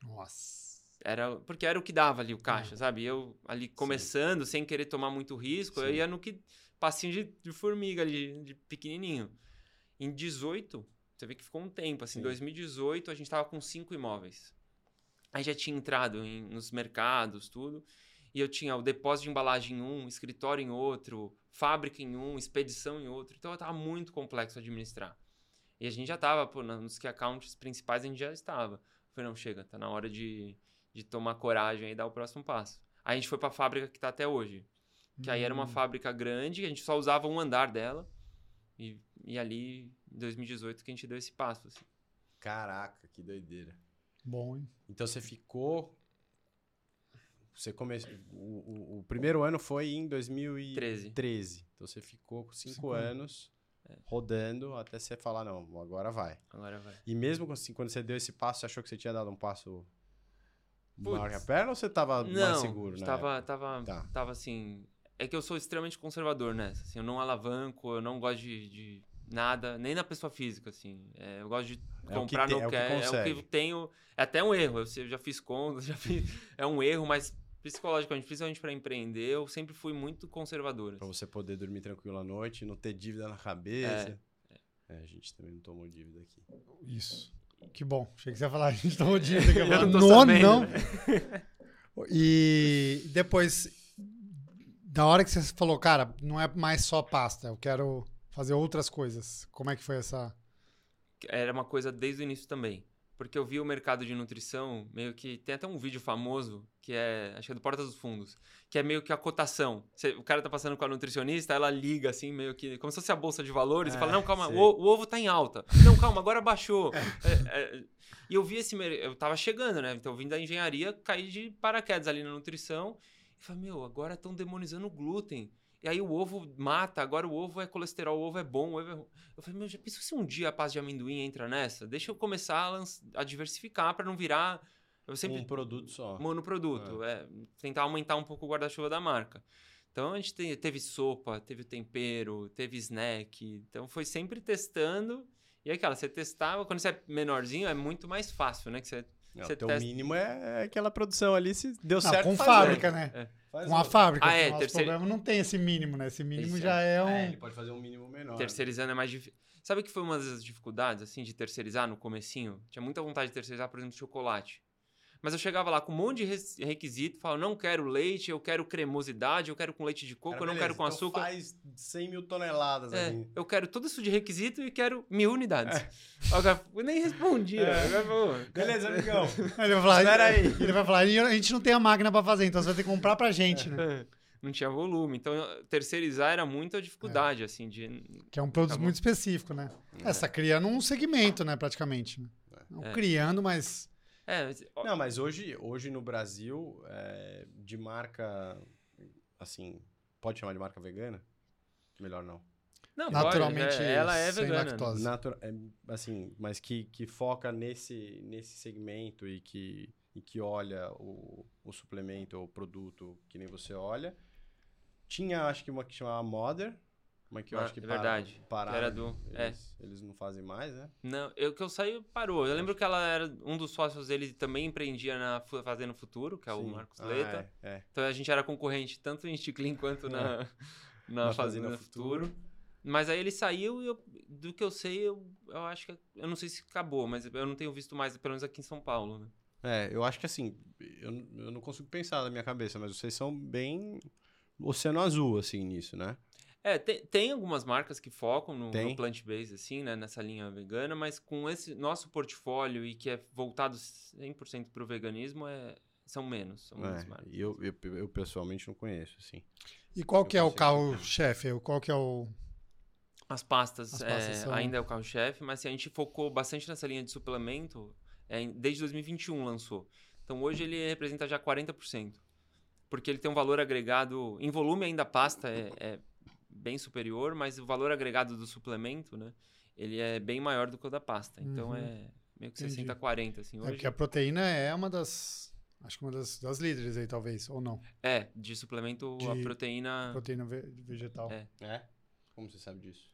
Nossa. Era, porque era o que dava ali o caixa, sabe? Eu ali começando, sem querer tomar muito risco, eu Sim. ia no que passinho de, de formiga ali, de pequenininho. Em 18, você vê que ficou um tempo, assim, Sim. 2018 a gente tava com cinco imóveis. Aí já tinha entrado em- nos mercados, tudo. E eu tinha o depósito de embalagem em um, escritório em outro, fábrica em um, expedição em outro. Então tava muito complexo administrar. E a gente já tava, pô, na- nos key accounts principais a gente já estava. Eu falei, não, chega, tá na hora de, de tomar coragem e dar o próximo passo. Aí a gente foi pra fábrica que tá até hoje. Que aí era uma Hum. fábrica grande, a gente só usava um andar dela. E, e ali, em 2018, que a gente deu esse passo. Assim. Caraca, que doideira. Bom, hein? Então você ficou. Você começou. O, o- o primeiro ano foi em 2013. 13. Então você ficou com cinco, Cinco anos rodando até você falar, não, agora vai. Agora vai. E mesmo assim, quando você deu esse passo, você achou que você tinha dado um passo Putz. que a perna ou você tava mais Não, seguro, né? tava, tava, Tá. tava assim. É que eu sou extremamente conservador nessa. Assim, eu não alavanco, eu não gosto de, de nada, nem na pessoa física, assim. É, eu gosto de É o que comprar tem- no é o que é, é o que eu tenho. É até um erro. Eu, eu já fiz contas, já fiz. É um erro, mas psicologicamente, principalmente para empreender, eu sempre fui muito conservador. Pra assim. você poder dormir tranquilo à noite, não ter dívida na cabeça. É, a gente também não tomou dívida aqui. Isso. Que bom. Achei que você ia falar, a gente dívida. que eu não tô não, sabendo, não. né? E depois, da hora que você falou, cara, não é mais só pasta, eu quero fazer outras coisas. Como é que foi essa... Era uma coisa desde o início também. Porque eu vi o mercado de nutrição, meio que. Tem até um vídeo famoso, que é. Acho que é do Porta dos Fundos. Que é meio que a cotação. Você- o cara tá passando com a nutricionista, ela liga assim, meio que. Como se fosse a bolsa de valores, e Ah, fala: Não, calma, o, o ovo tá em alta. Não, calma, agora baixou. É, é, e eu vi esse. Eu tava chegando, né? Então eu vim da engenharia, caí de paraquedas ali na nutrição. E falei: Meu, agora estão demonizando o glúten. E aí o ovo mata, agora o ovo é colesterol, o ovo é bom, o ovo é ruim. Eu falei, meu, já pensou se um dia a pasta de amendoim entra nessa? Deixa eu começar a, lanç- a diversificar para não virar. Eu sempre Um produto só. monoproduto, é. tentar aumentar um pouco o guarda-chuva da marca. Então a gente te- teve sopa, teve tempero, teve snack. Então foi sempre testando. E aí, cara, você testava, quando você é menorzinho, é muito mais fácil, né? Que você, Não, você o teu testa- mínimo é aquela produção ali, se deu Não, certo. com fábrica, né? Faz Com a fábrica. Ah, é, o terceiro- problema não tem esse mínimo, né? Esse mínimo Esse já é um... É, ele pode fazer um mínimo menor. Terceirizando é mais difícil. Sabe que foi uma das dificuldades, assim, de terceirizar no comecinho? Tinha muita vontade de terceirizar, por exemplo, chocolate. Mas eu chegava lá com um monte de requisito, falava, não quero leite, eu quero cremosidade, eu quero com leite de coco, Cara, eu não beleza, quero com então açúcar. faz 100 mil toneladas É, ali. eu quero tudo isso de requisito e quero mil unidades. É. Eu nem respondia. Falou, Beleza, amigão. Ele vai falar, Espera aí. Ele vai falar, "E a gente não tem a máquina pra fazer, então você vai ter que comprar pra gente, né? "É, não tinha volume. Então, terceirizar era muita dificuldade, assim, de... Que é um produto Acabou. muito específico, né? É, você tá criando um segmento, né, praticamente. Né? Não É. criando, mas... É, Não, mas hoje, hoje no Brasil, é, de marca, assim, pode chamar de marca vegana? Melhor não. não, Naturalmente pode, é, ela é sem vegana. lactose. Natura, é, assim, mas que, que foca nesse, nesse segmento e que, e que olha o, o suplemento ou o produto que nem você olha. Tinha, acho que uma que chamava Mother, mas que eu Ah, acho que é verdade, pararam. era do- é. eles, eles não fazem mais, né? Não, eu que eu saí parou. Eu lembro que ela era um dos sócios dele também empreendia na Fazenda Futuro, que é o Sim. Marcos Ah, Leta. é, é. Então a gente era concorrente tanto em Sticlin quanto na, na, Na Fazenda, Fazenda Futuro. Mas aí ele saiu e eu- do que eu sei, eu, eu acho que. Eu não sei se acabou, mas eu não tenho visto mais, pelo menos aqui em São Paulo, né? É, eu acho que assim, eu, eu não consigo pensar na minha cabeça, mas vocês são bem oceano azul, assim, nisso, né? É, tem, tem algumas marcas que focam no, no plant-based, assim, né? Nessa linha vegana, mas com esse nosso portfólio e que é voltado 100% para o veganismo, é, são menos. São menos É, marcas. e eu, eu, eu pessoalmente não conheço, assim. E qual que é o carro-chefe? Qual que é o... As pastas, As é, pastas são- ainda é o carro-chefe, mas assim, a gente focou bastante nessa linha de suplemento é, desde 2021 lançou. Então hoje ele representa já 40%. Porque ele tem um valor agregado. Em volume ainda a pasta é, é bem superior, mas o valor agregado do suplemento, né? Ele é bem maior do que o da pasta. Então Uhum. é meio que Entendi. 60-40, assim. É Hoje porque a proteína é uma das... Acho que uma das, das líderes aí, talvez, ou não. é, de suplemento, a De proteína. Proteína ve- vegetal. É. É? Como você sabe disso?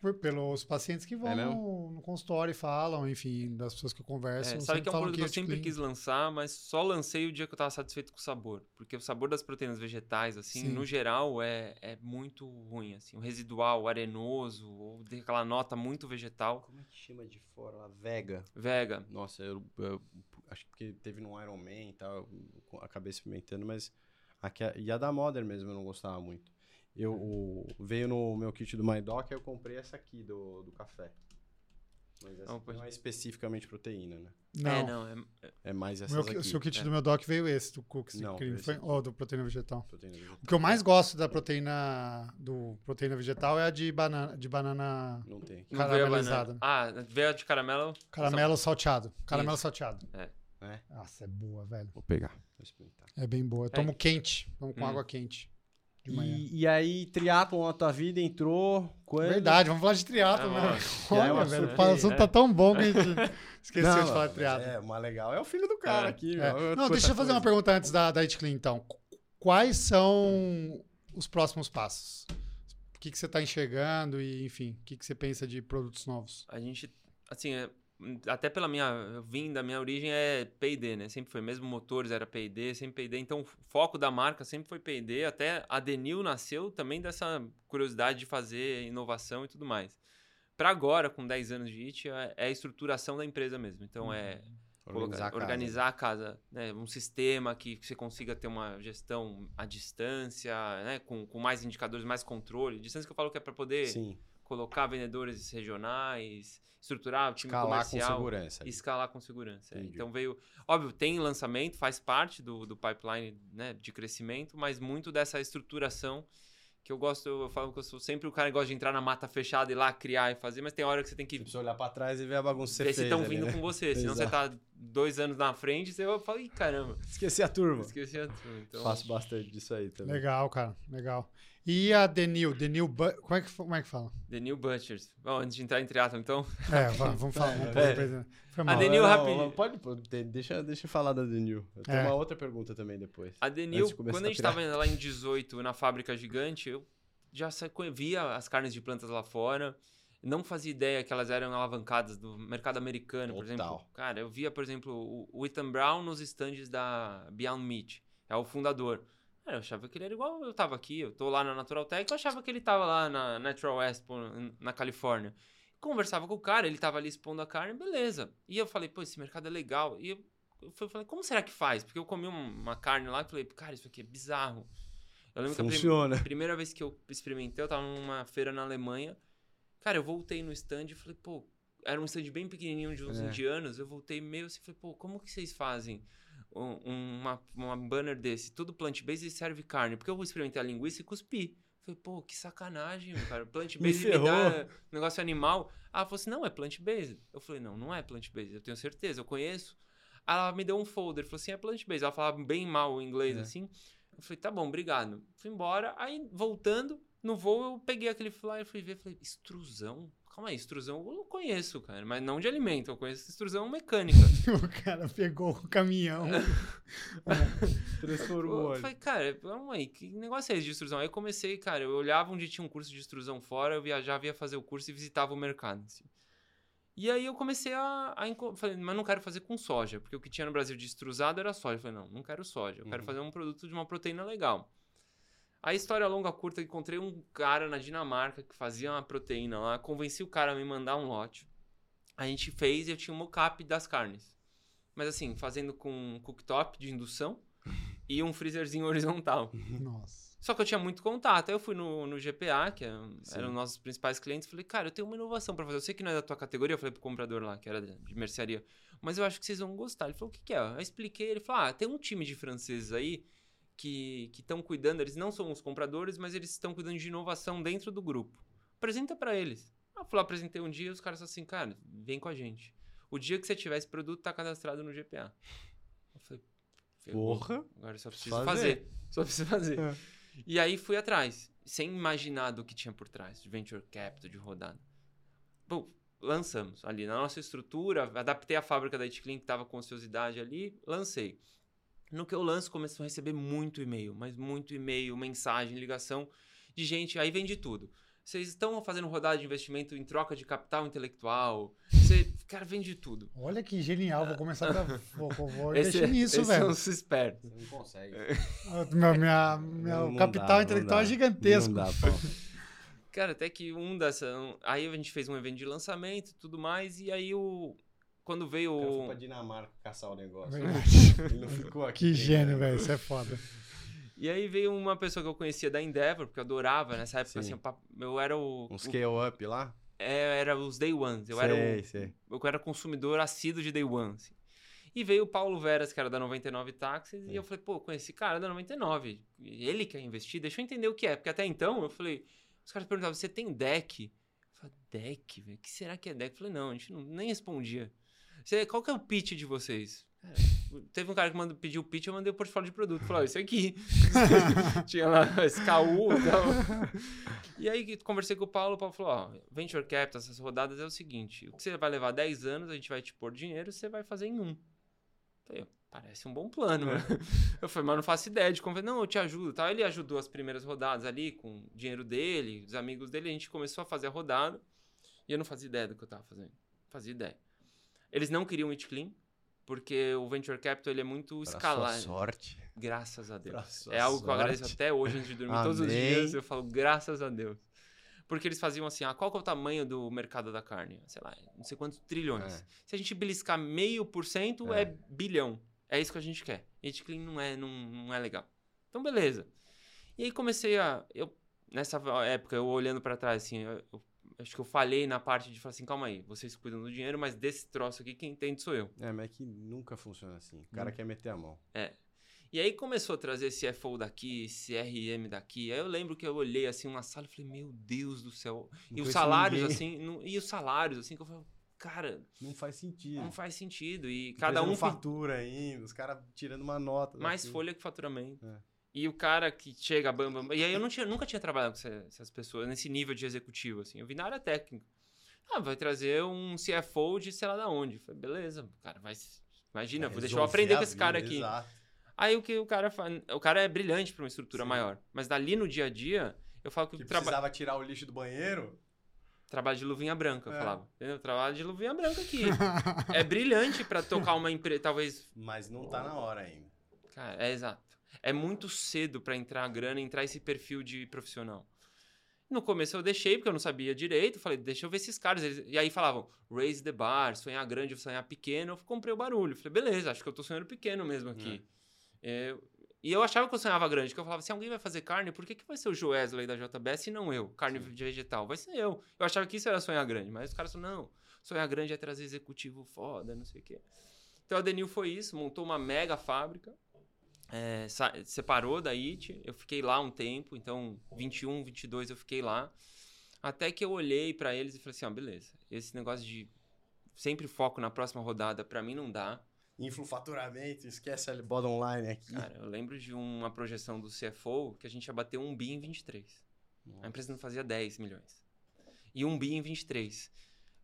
Por- pelos pacientes que vão É mesmo? no, consultório e falam, enfim, das pessoas que eu converso. É, sabe que é um produto que eu sempre Clean. quis lançar, mas só lancei o dia que eu tava satisfeito com o sabor. Porque o sabor das proteínas vegetais, assim, Sim. no geral, é, é muito ruim, assim. O residual, o arenoso, ou tem aquela nota muito vegetal. Como é que chama de fora lá? Vega. Vega. Nossa, eu, eu acho que teve no Iron Man e tal, eu acabei experimentando, mas aqui, a- e a da Modern mesmo eu não gostava muito. Eu, o- veio no meu kit do MyDoc, aí eu comprei essa aqui do, do café. Mas essa Não, aqui pode- não é especificamente proteína, né? Não, É, não, é, É mais meu, aqui. o seu kit é. do meu doc veio esse, do Cooks Não, Cream, aqui. ou do proteína vegetal. Proteína vegetal. O que eu mais gosto da proteína do proteína vegetal é a de banana, de banana Não tem aqui. não veio a Caramelizada. banana. Ah, veio a de caramelo. caramelo salteado. Caramelo Isso. salteado. É? Nossa, é boa, velho. Vou pegar, vou experimentar. É bem boa. Eu tomo quente, tomo com Hum. água quente. De manhã. E, e aí, triatlon na tua vida entrou quando? Verdade, vamos falar de triatlo, Ah, né? é um Olha, velho, o assunto tá tão bom que a gente esqueceu Não, de falar não, de triatlo. É, o mais legal é o filho do cara É. aqui, É. meu. Não, deixa eu fazer uma pergunta antes da, da It Clean, então. Qu- Quais são os próximos passos? O que, que você está enxergando e, enfim, o que, que você pensa de produtos novos? A gente, assim, é, até pela minha vinda, minha origem é P&D, né? Sempre foi, mesmo motores era P&D, sempre P&D. Então, o foco da marca sempre foi P&D. Até a Denil nasceu também dessa curiosidade de fazer inovação e tudo mais. Para agora, com 10 anos de IT, é, é a estruturação da empresa mesmo. Então, é Organizar a casa. organizar a casa, né? Um sistema que você consiga ter uma gestão à distância, né? Com, com mais indicadores, mais controle. Distância que eu falo que é para poder Sim, colocar vendedores regionais, estruturar o time escalar com comercial. segurança. e escalar com segurança. é. Então veio, óbvio, tem lançamento, faz parte do, do pipeline né, de crescimento, mas muito dessa estruturação que eu gosto, eu falo que eu sou sempre o cara que gosta de entrar na mata fechada e lá criar e fazer, mas tem hora que você tem que Você precisa olhar pra trás e ver a bagunça que você fez estão vindo né? com você, senão você tá dois anos na frente, você fala, ih, caramba, Esqueci a turma. esqueci a tua. Então, Faço bastante disso aí também. Legal, cara. Legal. E a Denil? Denil, como é que, como é que fala? The New Butchers. Bom, antes de entrar em triatlo, então, É, va- vamos falar. Vamos É. Foi A. Denil- rapidinho. Pode, deixa, deixa eu falar da Denil. Eu tenho É. uma outra pergunta também depois. A Denil, de quando a gente estava lá em 18, na fábrica gigante, eu já via as carnes de plantas lá fora. Não fazia ideia que elas eram alavancadas do mercado americano, por Total. exemplo. Cara, eu via, por exemplo, o Ethan Brown nos estandes da Beyond Meat. É o fundador. Cara, eu achava que ele era igual eu tava aqui. Eu tô lá na Natural Tech, eu achava que ele tava lá na Natural Expo, na Califórnia. Conversava com o cara, ele tava ali expondo a carne, beleza. E eu falei, pô, esse mercado é legal. E eu, eu falei, como será que faz? Porque eu comi um- uma carne lá e falei, cara, isso aqui é bizarro. Eu lembro que a prim- Funciona. primeira vez que eu experimentei, eu tava numa feira na Alemanha. Cara, eu voltei no stand e falei, pô, era um stand bem pequenininho de uns É. indianos. Eu voltei meio assim, falei, pô, como que vocês fazem um, uma, uma banner desse, tudo plant-based e serve carne? Porque eu experimentei a linguiça e cuspi. Falei, pô, que sacanagem, cara. Plant-based me, ferrou. dá negócio animal. Ela falou assim, não, é plant-based. Eu falei, não, não é plant-based, eu tenho certeza, eu conheço. Ela me deu um folder, falou assim, é plant-based. Ela falava bem mal o inglês, É. assim. Eu falei, tá bom, obrigado. Fui embora, aí voltando, no voo eu peguei aquele flyer, fui ver, falei, extrusão? Calma aí, extrusão eu não conheço, cara, mas não de alimento, eu conheço extrusão mecânica. O cara pegou o caminhão. Transformou. Eu falei, cara, calma aí, que negócio é esse de extrusão? Aí eu comecei, cara, eu olhava onde tinha um curso de extrusão fora, eu viajava, ia fazer o curso e visitava o mercado. assim. E aí eu comecei a, a falei, mas não quero fazer com soja, porque o que tinha no Brasil de extrusado era soja. Eu falei, não, não quero soja, eu quero Uhum. fazer um produto de uma proteína legal. A história longa, curta, encontrei um cara na Dinamarca que fazia uma proteína lá, convenci o cara a me mandar um lote. A gente fez e eu tinha um mockup das carnes. Mas assim, fazendo com um cooktop de indução e um freezerzinho horizontal. Nossa. Só que eu tinha muito contato. Aí eu fui no, no GPA, que é- eram nossos principais clientes, falei, cara, eu tenho uma inovação pra fazer. Eu sei que não é da tua categoria, eu falei pro comprador lá, que era de de mercearia, mas eu acho que vocês vão gostar. Ele falou, o que, que é? Eu expliquei, ele falou, ah, tem um time de franceses aí que estão cuidando, eles não são os compradores, mas eles estão cuidando de inovação dentro do grupo. Apresenta pra eles. Eu fui lá, apresentei um dia, os caras assim, cara, vem com a gente. O dia que você tiver esse produto, tá cadastrado no GPA. Eu falei. Porra. Agora eu só preciso Fazer. fazer. Só preciso fazer. É. E aí fui atrás, sem imaginar do que tinha por trás, de venture capital, de rodada. Bom, lançamos ali na nossa estrutura, adaptei a fábrica da Itclean que estava com ociosidade ali, lancei. No que eu lanço, começou a receber muito e-mail, mas muito e-mail, mensagem, ligação de gente, aí vem de tudo. Vocês estão fazendo rodada de investimento em troca de capital intelectual? Você, cara, vem de tudo. Olha que genial. Vou começar a. Vou, vou, vou Esse- investir nisso, esses velho. são os espertos. Você não consegue. Meu, minha, meu Não capital dá, não intelectual dá. é gigantesco. Não dá, Paulo. Cara, até que um dessa. aí a gente fez um evento de lançamento e tudo mais, e aí o. Quando veio O cara foi pra Dinamarca caçar o negócio. Ele não ficou aqui. Que gênio, velho. Isso é foda. E aí veio uma pessoa que eu conhecia da Endeavor, porque eu adorava nessa época, Sim. assim, eu era o. Um o- scale up lá? é, era os Day Ones. Eu sei, era o, sei. eu era consumidor assíduo de Day One. assim. E veio o Paulo Veras, que era da 99 Táxis, e eu falei, pô, conheci cara da 99. Ele quer investir, deixa eu entender o que é. Porque até então eu falei, os caras perguntavam, você tem deck? Eu falei, deck, velho? O que será que é deck? Eu falei, não, a gente não, nem respondia. Você, qual que é o pitch de vocês? Cara, teve um cara que mandou, pediu o pitch, eu mandei o portfólio de produto. Falei, ó, isso aqui. Tinha lá SKU e tal. E aí conversei com o Paulo, o Paulo falou, ó, Venture Capital, essas rodadas é o seguinte, o que você vai levar 10 anos, a gente vai te pôr dinheiro, você vai fazer em um. Falei, parece um bom plano, né? Eu falei, mas não faço ideia de como... Não, eu te ajudo, tal. Ele ajudou as primeiras rodadas ali, com o dinheiro dele, os amigos dele, a gente começou a fazer a rodada, e eu não fazia ideia do que eu tava fazendo. Não fazia ideia. Eles não queriam It Clean, porque o Venture Capital ele é muito escalar. sua sorte. Graças a Deus. É algo que eu agradeço sorte. até hoje antes de dormir. Todos os dias eu falo graças a Deus. Porque eles faziam assim, ah, qual que é o tamanho do mercado da carne? Sei lá, não sei quantos trilhões. É. Se a gente beliscar meio por cento, É. é bilhão. É isso que a gente quer. It clean não é, não, não é legal. Então, beleza. E aí comecei a... Eu, nessa época, eu olhando pra trás, assim, eu, eu acho que eu falhei na parte de falar assim, calma aí, vocês cuidam do dinheiro, mas desse troço aqui, quem entende sou eu. É, mas é que nunca funciona assim. O cara Hum. quer meter a mão. E aí começou a trazer CFO daqui, CRM daqui. Aí eu lembro que eu olhei assim uma sala e falei, meu Deus do céu. Não e os salários, ninguém. assim, não- e os salários, assim, que eu falei, cara, Não faz sentido. não faz sentido. E cada um fatura ainda, os caras tirando uma nota. mais daqui. folha que faturamento. É. E o cara que chega, bam, bam. E aí eu não tinha, nunca tinha trabalhado com essa- essas pessoas, nesse nível de executivo, assim. Eu vi na área técnica. Ah, vai trazer um CFO de sei lá da onde. Eu falei, beleza, cara, vai. Imagina, Vai vou deixar eu aprender com esse cara vida, aqui. Exato. Aí o que o cara faz. O cara é brilhante para uma estrutura Sim. maior. Mas dali no dia a dia, eu falo que, Que traba precisava tirar o lixo do banheiro. trabalho de luvinha branca, eu É. falava. Entendeu? Trabalho de luvinha branca aqui. é brilhante para tocar uma empresa, talvez. Mas não tá na hora ainda. Cara, é exato. É muito cedo para entrar a grana, entrar esse perfil de profissional. No começo eu deixei, porque eu não sabia direito. Falei, deixa eu ver esses caras. Eles- E aí falavam, raise the bar, sonhar grande sonhar pequeno. Eu comprei o barulho. Falei, beleza, acho que eu tô sonhando pequeno mesmo aqui. É, e eu achava que eu sonhava grande, que eu falava, se alguém vai fazer carne, por que, que vai ser o Joesley da JBS e não eu? Carne de vegetal, vai ser eu. Eu achava que isso era sonhar grande, mas os caras falaram, não, sonhar grande é trazer executivo foda, não sei o quê. Então a Denil foi isso, montou uma mega fábrica, é, separou da IT, eu fiquei lá um tempo, então 21, 22 eu fiquei lá, até que eu olhei pra eles e falei assim, ó, beleza, esse negócio de sempre foco na próxima rodada, pra mim não dá. Influfaturamento, esquece a bottom line aqui. Cara, eu lembro de uma projeção do CFO que a gente ia bater um bi em 23. A empresa não fazia 10 milhões. E um bi em 23.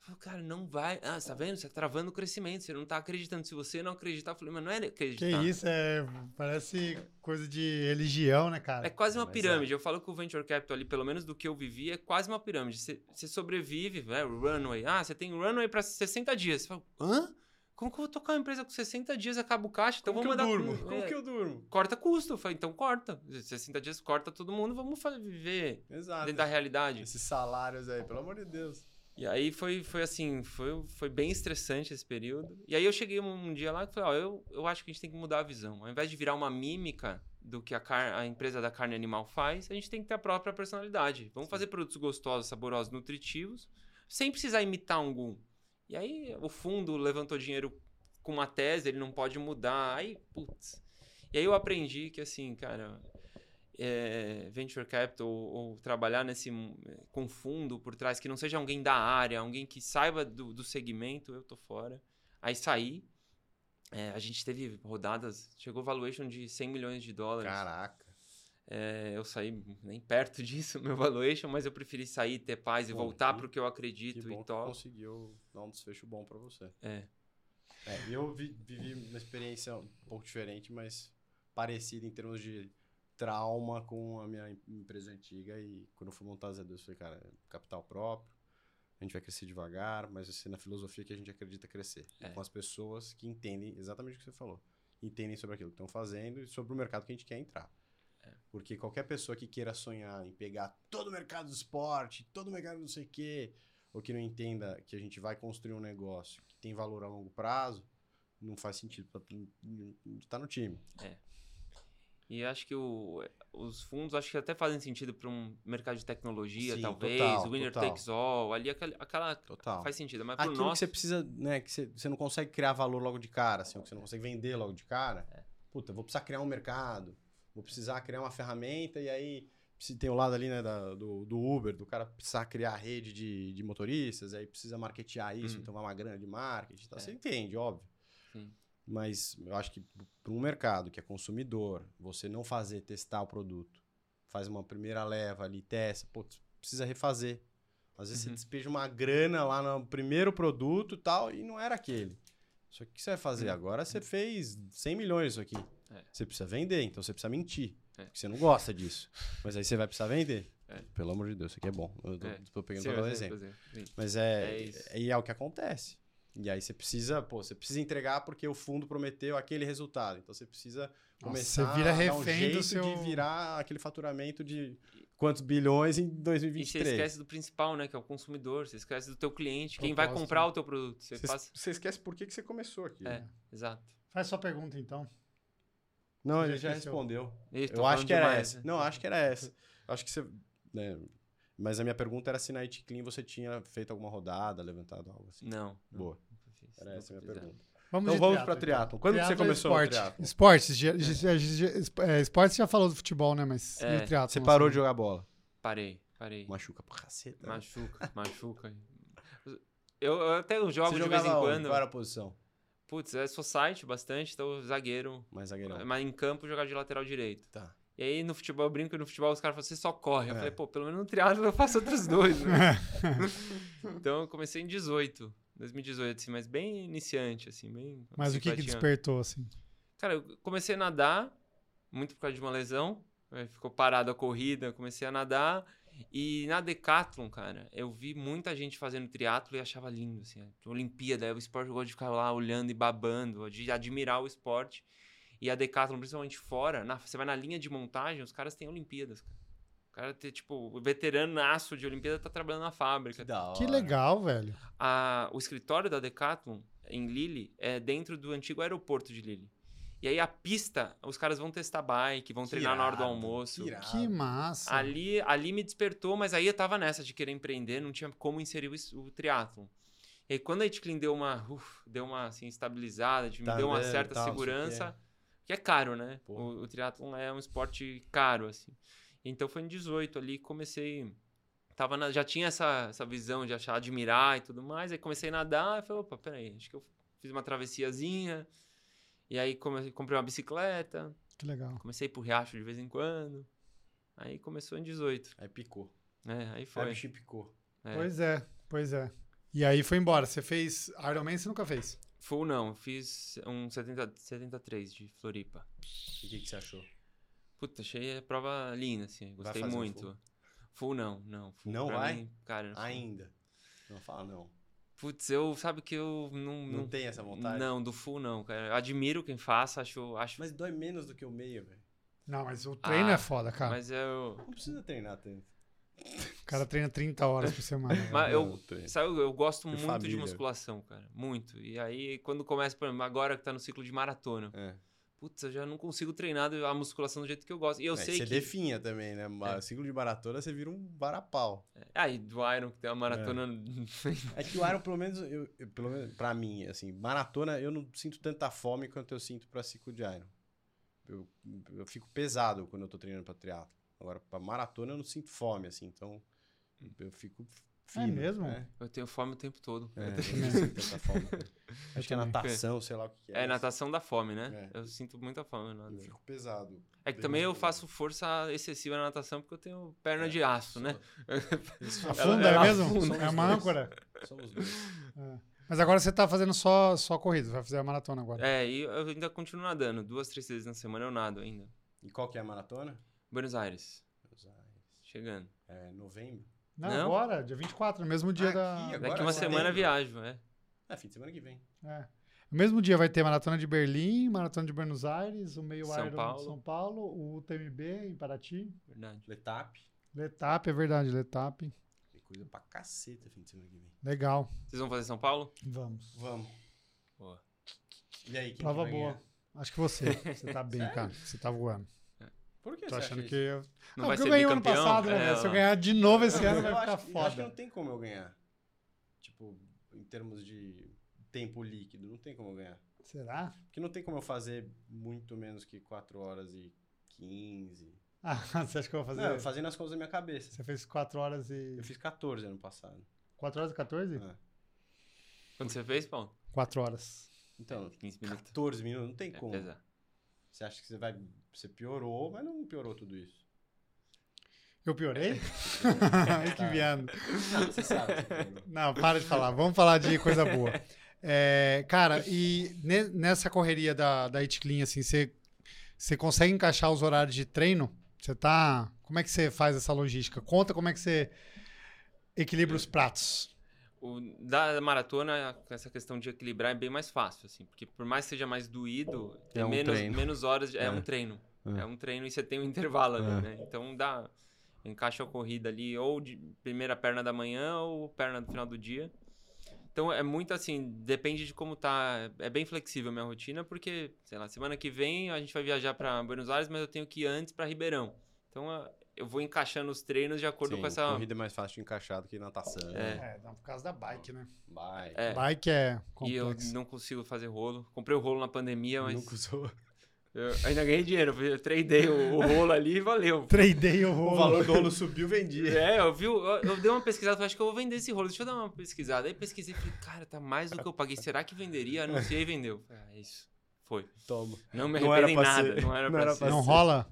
Eu falei, cara, não vai. Ah, você tá vendo? Você tá travando o crescimento. Você não tá acreditando. Se você não acreditar, eu falei, mas não é Que acreditar. isso, é, parece coisa de religião, né, cara? É quase uma Mas pirâmide. Eu falo que o Venture Capital ali, pelo menos do que eu vivi, é quase uma pirâmide. Você, você sobrevive, né? Runway. Ah, você tem runway pra 60 dias. Você fala, hã? Como que eu vou tocar uma empresa com 60 dias e acaba o caixa? Então Como que eu vamos mandar. durmo? Como é, que eu durmo? Corta custo. Eu falei, então corta. 60 dias corta todo mundo, vamos viver Exato. dentro da realidade. Esses salários aí, pelo amor de Deus. E aí foi, foi assim, foi, foi bem estressante esse período. E aí eu cheguei um, um dia lá e falei, ó, eu, eu acho que a gente tem que mudar a visão. Ao invés de virar uma mímica do que a, car a empresa da carne animal faz, a gente tem que ter a própria personalidade. Vamos fazer produtos gostosos, saborosos, nutritivos, sem precisar imitar algum. E aí o fundo levantou dinheiro com uma tese, ele não pode mudar. Aí, putz. E aí eu aprendi que assim, cara, é, venture capital ou, ou trabalhar nesse com fundo por trás que não seja alguém da área, alguém que saiba do, do segmento, eu tô fora. Aí saí. é, a gente teve rodadas, chegou valuation de 100 milhões de dólares. Caraca. É, eu saí nem perto disso, meu valuation, mas eu preferi sair, ter paz e voltar que- pro que eu Que acredito bom e que tal. conseguiu dar um desfecho bom pra você. É. É, eu vi- vivi uma experiência um pouco diferente, mas parecida em termos de trauma com a minha em- empresa antiga. E quando eu fui montar a Z2, eu falei, cara, capital próprio, a gente vai crescer devagar, mas ser na filosofia que a gente acredita crescer. É. Com as pessoas que entendem exatamente o que você falou. Entendem sobre aquilo que estão fazendo e sobre o mercado que a gente quer entrar. Porque qualquer pessoa que queira sonhar em pegar todo o mercado do esporte, todo o mercado não sei o quê, ou que não entenda que a gente vai construir um negócio que tem valor a longo prazo, não faz sentido para estar no time. E acho que o- os fundos acho que até fazem sentido para um mercado de tecnologia, Sim, talvez, total, winner total. takes all, ali aquela, aquela Total. faz sentido, mas Aquilo que nosso você precisa, né, que você, você não consegue criar valor logo de cara, assim, que você não consegue vender logo de cara. É. Puta, vou precisar criar um mercado, vou precisar criar uma ferramenta e aí se tem o lado ali, né, da- do, do Uber, do cara precisar criar rede de, de motoristas, aí precisa marketear isso, Uhum. então vai uma grana de marketing, e tal. É. você entende, óbvio. Sim. Mas eu acho que para um mercado que é consumidor, você não fazer testar o produto, faz uma primeira leva ali, testa, pô, precisa refazer. Às vezes Uhum. você despeja uma grana lá no primeiro produto e tal, e não era aquele. Só que o que você vai fazer? Uhum. Agora você fez 100 milhões isso aqui. É. Você precisa vender, então você precisa mentir. É. Porque você não gosta disso. Mas aí você vai precisar vender. É. Pelo amor de Deus, isso aqui é bom. Eu tô, É. tô pegando pra dar um é, exemplo. sim. Mas é, É é o que acontece. E aí você precisa, pô, você precisa entregar porque o fundo prometeu aquele resultado. Então você precisa começar você vira a dar um refém do jeito seu- de virar aquele faturamento de quantos bilhões em E você 2023. esquece do principal, né? Que é o consumidor. Você esquece do teu cliente. Quem vai comprar o teu produto. Você Você, passa... você esquece por que, que você começou aqui. É, exato. Faz sua pergunta, então. Não, ele já respondeu. Tô Eu acho que era demais, essa. né? Não, acho que era essa. Acho que você. né, Mas a minha pergunta era se na It Clean você tinha feito alguma rodada, levantado algo assim. Não. não, Boa. fiz, Era essa a minha é. pergunta. Vamos Então vamos triatlo, pra então. triatlon. Quando que você Triatlo e começou esporte. triatlon? Esportes. é, esportes já falou do futebol, né? Mas e É, o triatlo? Você parou de jogar bola? Parei, parei. Machuca pra caceta. né? Machuca, machuca. Eu, eu até jogo Você de vez em quando. Qual era a posição? Putz, é society bastante, então zagueiro. Mais zagueirão. Mas em campo jogar de lateral direito. Tá. E aí no futebol eu brinco no futebol os caras falam, você só corre. Eu É. falei, pô, pelo menos no triatlo eu faço outros dois, né? então eu comecei em 18, 2018, assim, mas bem iniciante, assim, bem. Mas o que, que despertou, assim? Cara, eu comecei a nadar, muito por causa de uma lesão. aí Ficou parado a corrida, comecei a nadar. E na Decathlon, cara, eu vi muita gente fazendo triatlo e achava lindo, assim. Olimpíada, o esporte eu gosto de ficar lá olhando e babando, de admirar o esporte. E a Decathlon, principalmente fora, na- você vai na linha de montagem, os caras têm Olimpíadas, cara. O cara tem, tipo, o veteranaço de Olimpíada tá trabalhando na fábrica. Que. Que legal, velho. A- o escritório da Decathlon em Lille é dentro do antigo aeroporto de Lille. E aí a pista, os caras vão testar bike, vão Que treinar na hora do irado, almoço. que irado. Que massa. Ali, ali me despertou, mas aí eu tava nessa de querer empreender, não tinha como inserir o, o triatlon. E aí quando a Itclean deu uma, uf, deu uma assim, estabilizada, de- Tá me deu uma certa tal, segurança, que é caro, né? Pô. O, o triatlon é um esporte caro, assim. Então foi em 18 ali, comecei... Tava na- já tinha essa, essa visão de achar, admirar e tudo mais. Aí comecei a nadar e falei, opa, peraí, acho que eu fiz uma travessiazinha. E aí come- comprei uma bicicleta, Que legal. comecei pro riacho de vez em quando. Aí começou em 18. Aí picou. É, aí Aí foi. o bichinho picou. É. Pois é, pois é. E aí foi embora. Você fez Ironman, você nunca fez? Full não, fiz um 70, 73 de Floripa. E o que, que você achou? Puta, achei a prova linda, assim, Vai gostei muito. full? Full não, não. Full Não vai? mim, cara, Ainda. Não fala não. Putz, eu, sabe que eu não... Não, tem essa vontade? Não, do full não, cara. Eu admiro quem faça, acho... acho Mas dói menos do que o meio, velho. Não, mas o treino Ah, é foda, cara. Mas eu... Não precisa treinar tanto. O cara treina 30 horas por semana. Mas eu, sabe, eu, gosto De muito de família. musculação, cara. Muito. E aí, quando começa, por exemplo, agora que tá no ciclo de maratona, É. putz, eu já não consigo treinar a musculação do jeito que eu gosto. E eu É, sei você que... definha também, né? É. Ciclo de maratona, você vira um varapau. Aí, do Iron, que tem uma maratona... É que o Iron, pelo menos, eu, eu- pelo menos, pra mim, assim, maratona, eu não sinto tanta fome quanto eu sinto pra ciclo de Iron. Eu, eu fico pesado quando eu tô treinando pra triatlo. Agora, pra maratona, eu não sinto fome, assim, então eu fico fino. mesmo? É, eu tenho fome o tempo todo. é, eu tanta fome. Acho que é natação, sei lá o que que é. É, natação da fome, né? É. Eu sinto muita fome. Eu fico pesado. É que também eu faço força excessiva na natação porque eu tenho perna É, de aço, né? Afunda, ela é mesmo? afunda. É uma âncora. Somos dois. É. Mas agora você tá fazendo só, só corrida, vai fazer a maratona agora. É, e eu ainda continuo nadando. Duas, três vezes na semana eu nado ainda. E qual que é a maratona? Buenos Aires, Buenos Aires. chegando. É novembro. Não, Não? agora, dia 24, no mesmo dia Aqui, da. agora? Daqui uma setembro. semana viajo, é. É, fim de semana que vem. É. No mesmo dia vai ter maratona de Berlim, maratona de Buenos Aires, o meio São Iron Paulo. de São Paulo, o UTMB em Paraty. Verdade. Letap. Letap, é verdade, Letap. Tem coisa pra caceta fim de semana que vem. Legal. Vocês vão fazer São Paulo? Vamos. Vamos. Boa. E aí, quem que Prova vai boa. ganhar? Acho que você. Você tá bem, cara. Você tá voando. Por que Tô você achando acha que. isso? Eu... Não Ah, vai porque ser eu ganhei ano passado, né? É? Se eu ganhar de novo esse Eu ano, vai acho ficar que- Eu acho que foda. não tem como eu ganhar. Tipo, em termos de tempo líquido, não tem como eu ganhar. Será? Porque não tem como eu fazer muito menos que 4 horas e 15. Ah, você acha que eu vou fazer? Não, fazendo as coisas da minha cabeça. Você fez 4 horas e. Eu fiz 14 ano passado. 4 horas e 14? É. Quando você fez, Paulo? 4 horas. Então, 15 minutos. 14 minutos, não tem É como. pesado. Você acha que você vai. Você piorou, mas não piorou tudo isso. Eu piorei? que viado. Não, você sabe. Não, para de falar. Vamos falar de coisa boa. É, cara, e ne- nessa correria da, da It Clean, assim, você, você consegue encaixar os horários de treino? Você tá. Como é que você faz essa logística? Conta como é que você equilibra os pratos. O, da maratona, essa questão de equilibrar é bem mais fácil, assim, porque por mais que seja mais doído, É é um menos, treino. menos horas, de- é, É. um treino. É. É. um treino e você tem um intervalo ali, É. né? Então dá, encaixa a corrida ali, ou de primeira perna da manhã ou perna do final do dia. Então é muito assim, depende de como tá. É bem flexível a minha rotina, porque, sei lá, semana que vem a gente vai viajar para Buenos Aires, mas eu tenho que ir antes para Ribeirão. Então eu vou encaixando os treinos de acordo Sim, com essa. corrida é mais fácil de encaixar do que natação. É. É, não, por causa da bike, né? Vai. É. Bike é E eu complexo. não consigo fazer rolo. Comprei o rolo na pandemia, mas Nunca usou. eu ainda ganhei dinheiro. Eu tradei o, o rolo ali e valeu. Tradei o O rolo. valor do rolo subiu, vendia. É, eu vi, eu, eu dei uma pesquisada, falei, acho que eu vou vender esse rolo, deixa eu dar uma pesquisada. Aí pesquisei, falei, cara, tá mais do que eu paguei, será que venderia? Anunciei e vendeu. Ah, é isso, foi. Toma. Não me Não arrependo era em nada, ser. não era Não pra era ser. Não rola?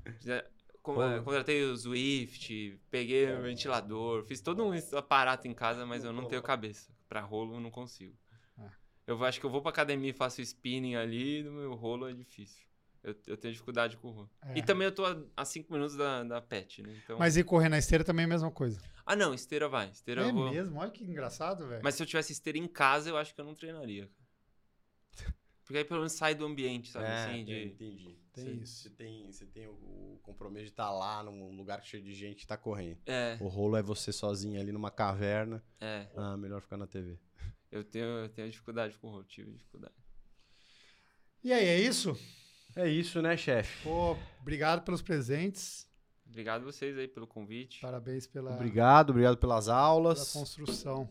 Eh, Contratei o Swift, peguei o ventilador, fiz todo um aparato em casa, mas eu não tenho cabeça. Pra rolo eu não consigo. Ah. Eu acho que eu vou pra academia e faço spinning ali, no meu rolo é difícil. Eu, eu tenho dificuldade com o rolo. É. E também eu tô a- a 5 minutos da, da pet, né? Então... Mas ir correr na esteira também é a mesma coisa. Ah, não, esteira vai. Esteira É vou. mesmo? Olha que engraçado, velho. Mas se eu tivesse esteira em casa, eu acho que eu não treinaria. Porque aí pelo menos sai do ambiente, sabe? É, assim, de... entendi. Tem Você- isso. Você tem, você tem o, o compromisso de estar lá num lugar cheio de gente que tá correndo. É, O rolo é você sozinho ali numa caverna. é. Ah, melhor ficar na TV. Eu tenho, eu tenho dificuldade com o rolo, tive dificuldade. E aí, é isso? É isso, né, chefe? Pô, obrigado pelos presentes. Obrigado vocês aí pelo convite. Parabéns pela, Obrigado, obrigado pelas pela aulas. construção.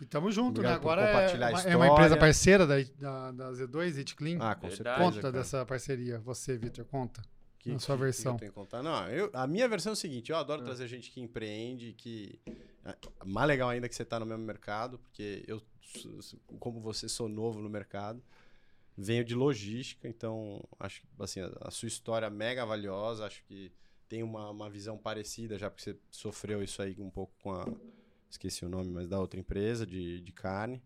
E tamo junto, Obrigado né? Agora é compartilhar a uma, é uma empresa parceira da, da, da Z2, It Clean. Ah, com Verdade. certeza. conta cara. dessa parceria. Você, Vitor, conta. Que- na sua que- versão. Que eu tenho que contar? Não, eu- a minha versão é o seguinte: eu adoro Ah. trazer gente que empreende, que. é, Mais legal ainda que você tá no mesmo mercado, porque eu, s- como você, sou novo no mercado. Venho de logística, então acho que assim, a, a sua história é mega valiosa. Acho que tem uma, uma visão parecida, já porque você sofreu isso aí um pouco com a. Esqueci o nome, mas da outra empresa de, de carne.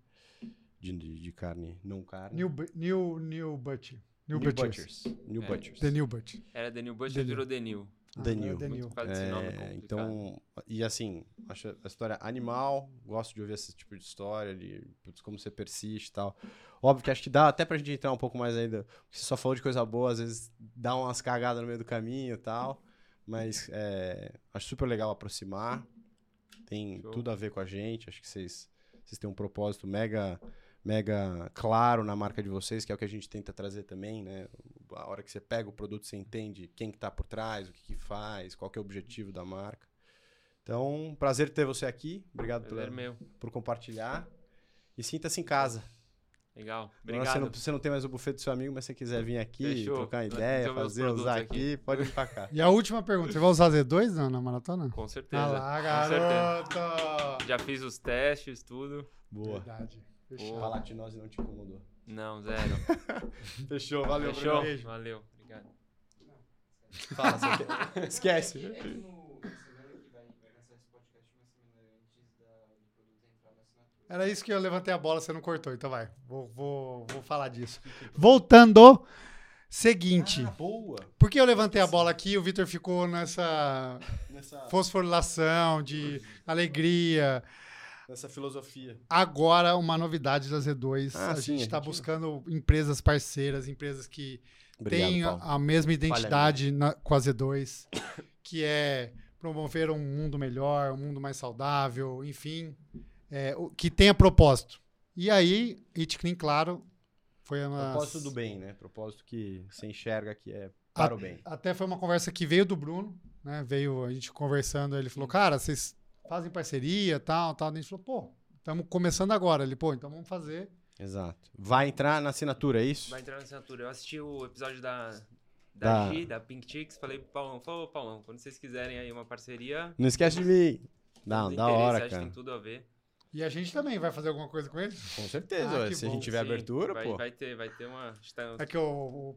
De, de, de carne, não carne. New, new, new Butch. New, New Butchers. Butchers. New É. Butchers. The New Butch. Era Denil Bush, Denil. virou Denil. Ah, The é New. The New. É, complicado. então, e assim, acho a história animal, gosto de ouvir esse tipo de história, de putz, como você persiste e tal. Óbvio que acho que dá até pra gente entrar um pouco mais ainda, porque você só falou de coisa boa, às vezes dá umas cagadas no meio do caminho e tal, mas é, acho super legal aproximar, tem Show. tudo a ver com a gente, acho que vocês, vocês têm um propósito mega mega claro na marca de vocês, que é o que a gente tenta trazer também, né? A hora que você pega o produto, você entende quem que tá por trás, o que, que faz, qual que é o objetivo da marca. Então, prazer ter você aqui. Obrigado Prazer pela- meu. por compartilhar. E sinta-se em casa. Legal. Obrigado. Você não, você não tem mais o buffet do seu amigo, mas se você quiser vir aqui, Fechou. trocar Vai ideia, fazer, usar aqui. aqui, pode vir pra cá. E a última pergunta. Você vai usar Z2 na, na maratona? Com certeza. Ah lá, Com certeza. garoto! Já fiz os testes, tudo. Boa. Verdade. A Fechado. palatinose não te incomodou. Não, zero. Fechou, valeu. Fechou? Valeu. Obrigado. Fala, você quer... Esquece. Era isso que eu levantei a bola, você não cortou, então vai. Vou, vou, vou falar disso. Voltando, seguinte. Ah, boa. Por que eu levantei a bola aqui e o Vitor ficou nessa Nessa, fosforilação de alegria? nessa filosofia. Agora, uma novidade da Z2. Ah, a sim, gente está gente- buscando empresas parceiras, empresas que Obrigado, têm Paulo. a mesma identidade na- com a Z2, que é promover um mundo melhor, um mundo mais saudável, enfim, é, que tenha propósito. E aí, It Clean, claro, foi uma. Propósito do bem, né? Propósito que você enxerga que é para A- o bem. Até foi uma conversa que veio do Bruno, né? Veio a gente conversando, ele falou, cara, vocês fazem parceria, tal, tal. A gente falou, pô, estamos começando agora. Ele, pô, então vamos fazer. Exato. Vai entrar na assinatura, é isso? Vai entrar na assinatura. Eu assisti o episódio da, da, Da- Gi, da Pink Chicks. Falei pro Paulão, falou, Paulão, quando vocês quiserem aí uma parceria. Não esquece de mim. Não, da hora, acho que cara. tem tudo a ver. E a gente também vai fazer alguma coisa com ele? Com certeza, Ah, se a gente tiver Sim, abertura, vai, pô. Vai ter, vai ter uma. tá- É que o,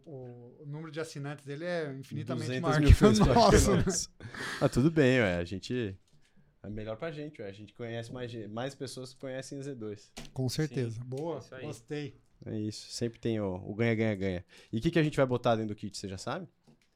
o- o número de assinantes dele é infinitamente 200 maior mil que o nosso. né? Ah, tudo bem, ué. A gente. É melhor pra gente, ué. A gente conhece mais, mais pessoas que conhecem Z2. Com certeza. Sim, Boa, é gostei. É isso. Sempre tem o o ganha-ganha-ganha. E o que, que a gente vai botar dentro do kit, você já sabe?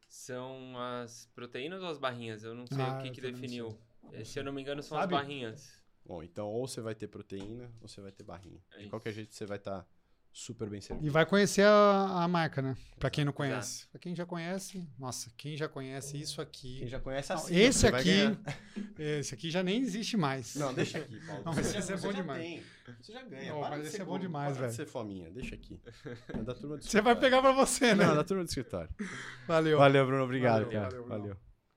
São as proteínas ou as barrinhas? Eu não sei Ah, o que, que definiu. Eh, Se eu não me engano, são Sabe? as barrinhas. Bom, então ou você vai ter proteína ou você vai ter barrinha. É De isso. qualquer jeito você vai estar super bem E servido. vai conhecer a, a marca, né? Pra quem não Exato. conhece. Pra quem já conhece, nossa, quem já conhece isso aqui. Quem já conhece Não, assim, esse você aqui, esse aqui já nem existe mais. Não, deixa aqui, Paulo. Não, mas Você já- esse é você bom já demais. tem. Você já ganha. Não, Para mas esse é bom demais, para de velho. ser fominha, deixa aqui. É da turma do Você vai pegar pra você, né? Não, da turma do escritório. Valeu. Valeu, Bruno. Obrigado, Valeu, cara. valeu, Bruno. valeu.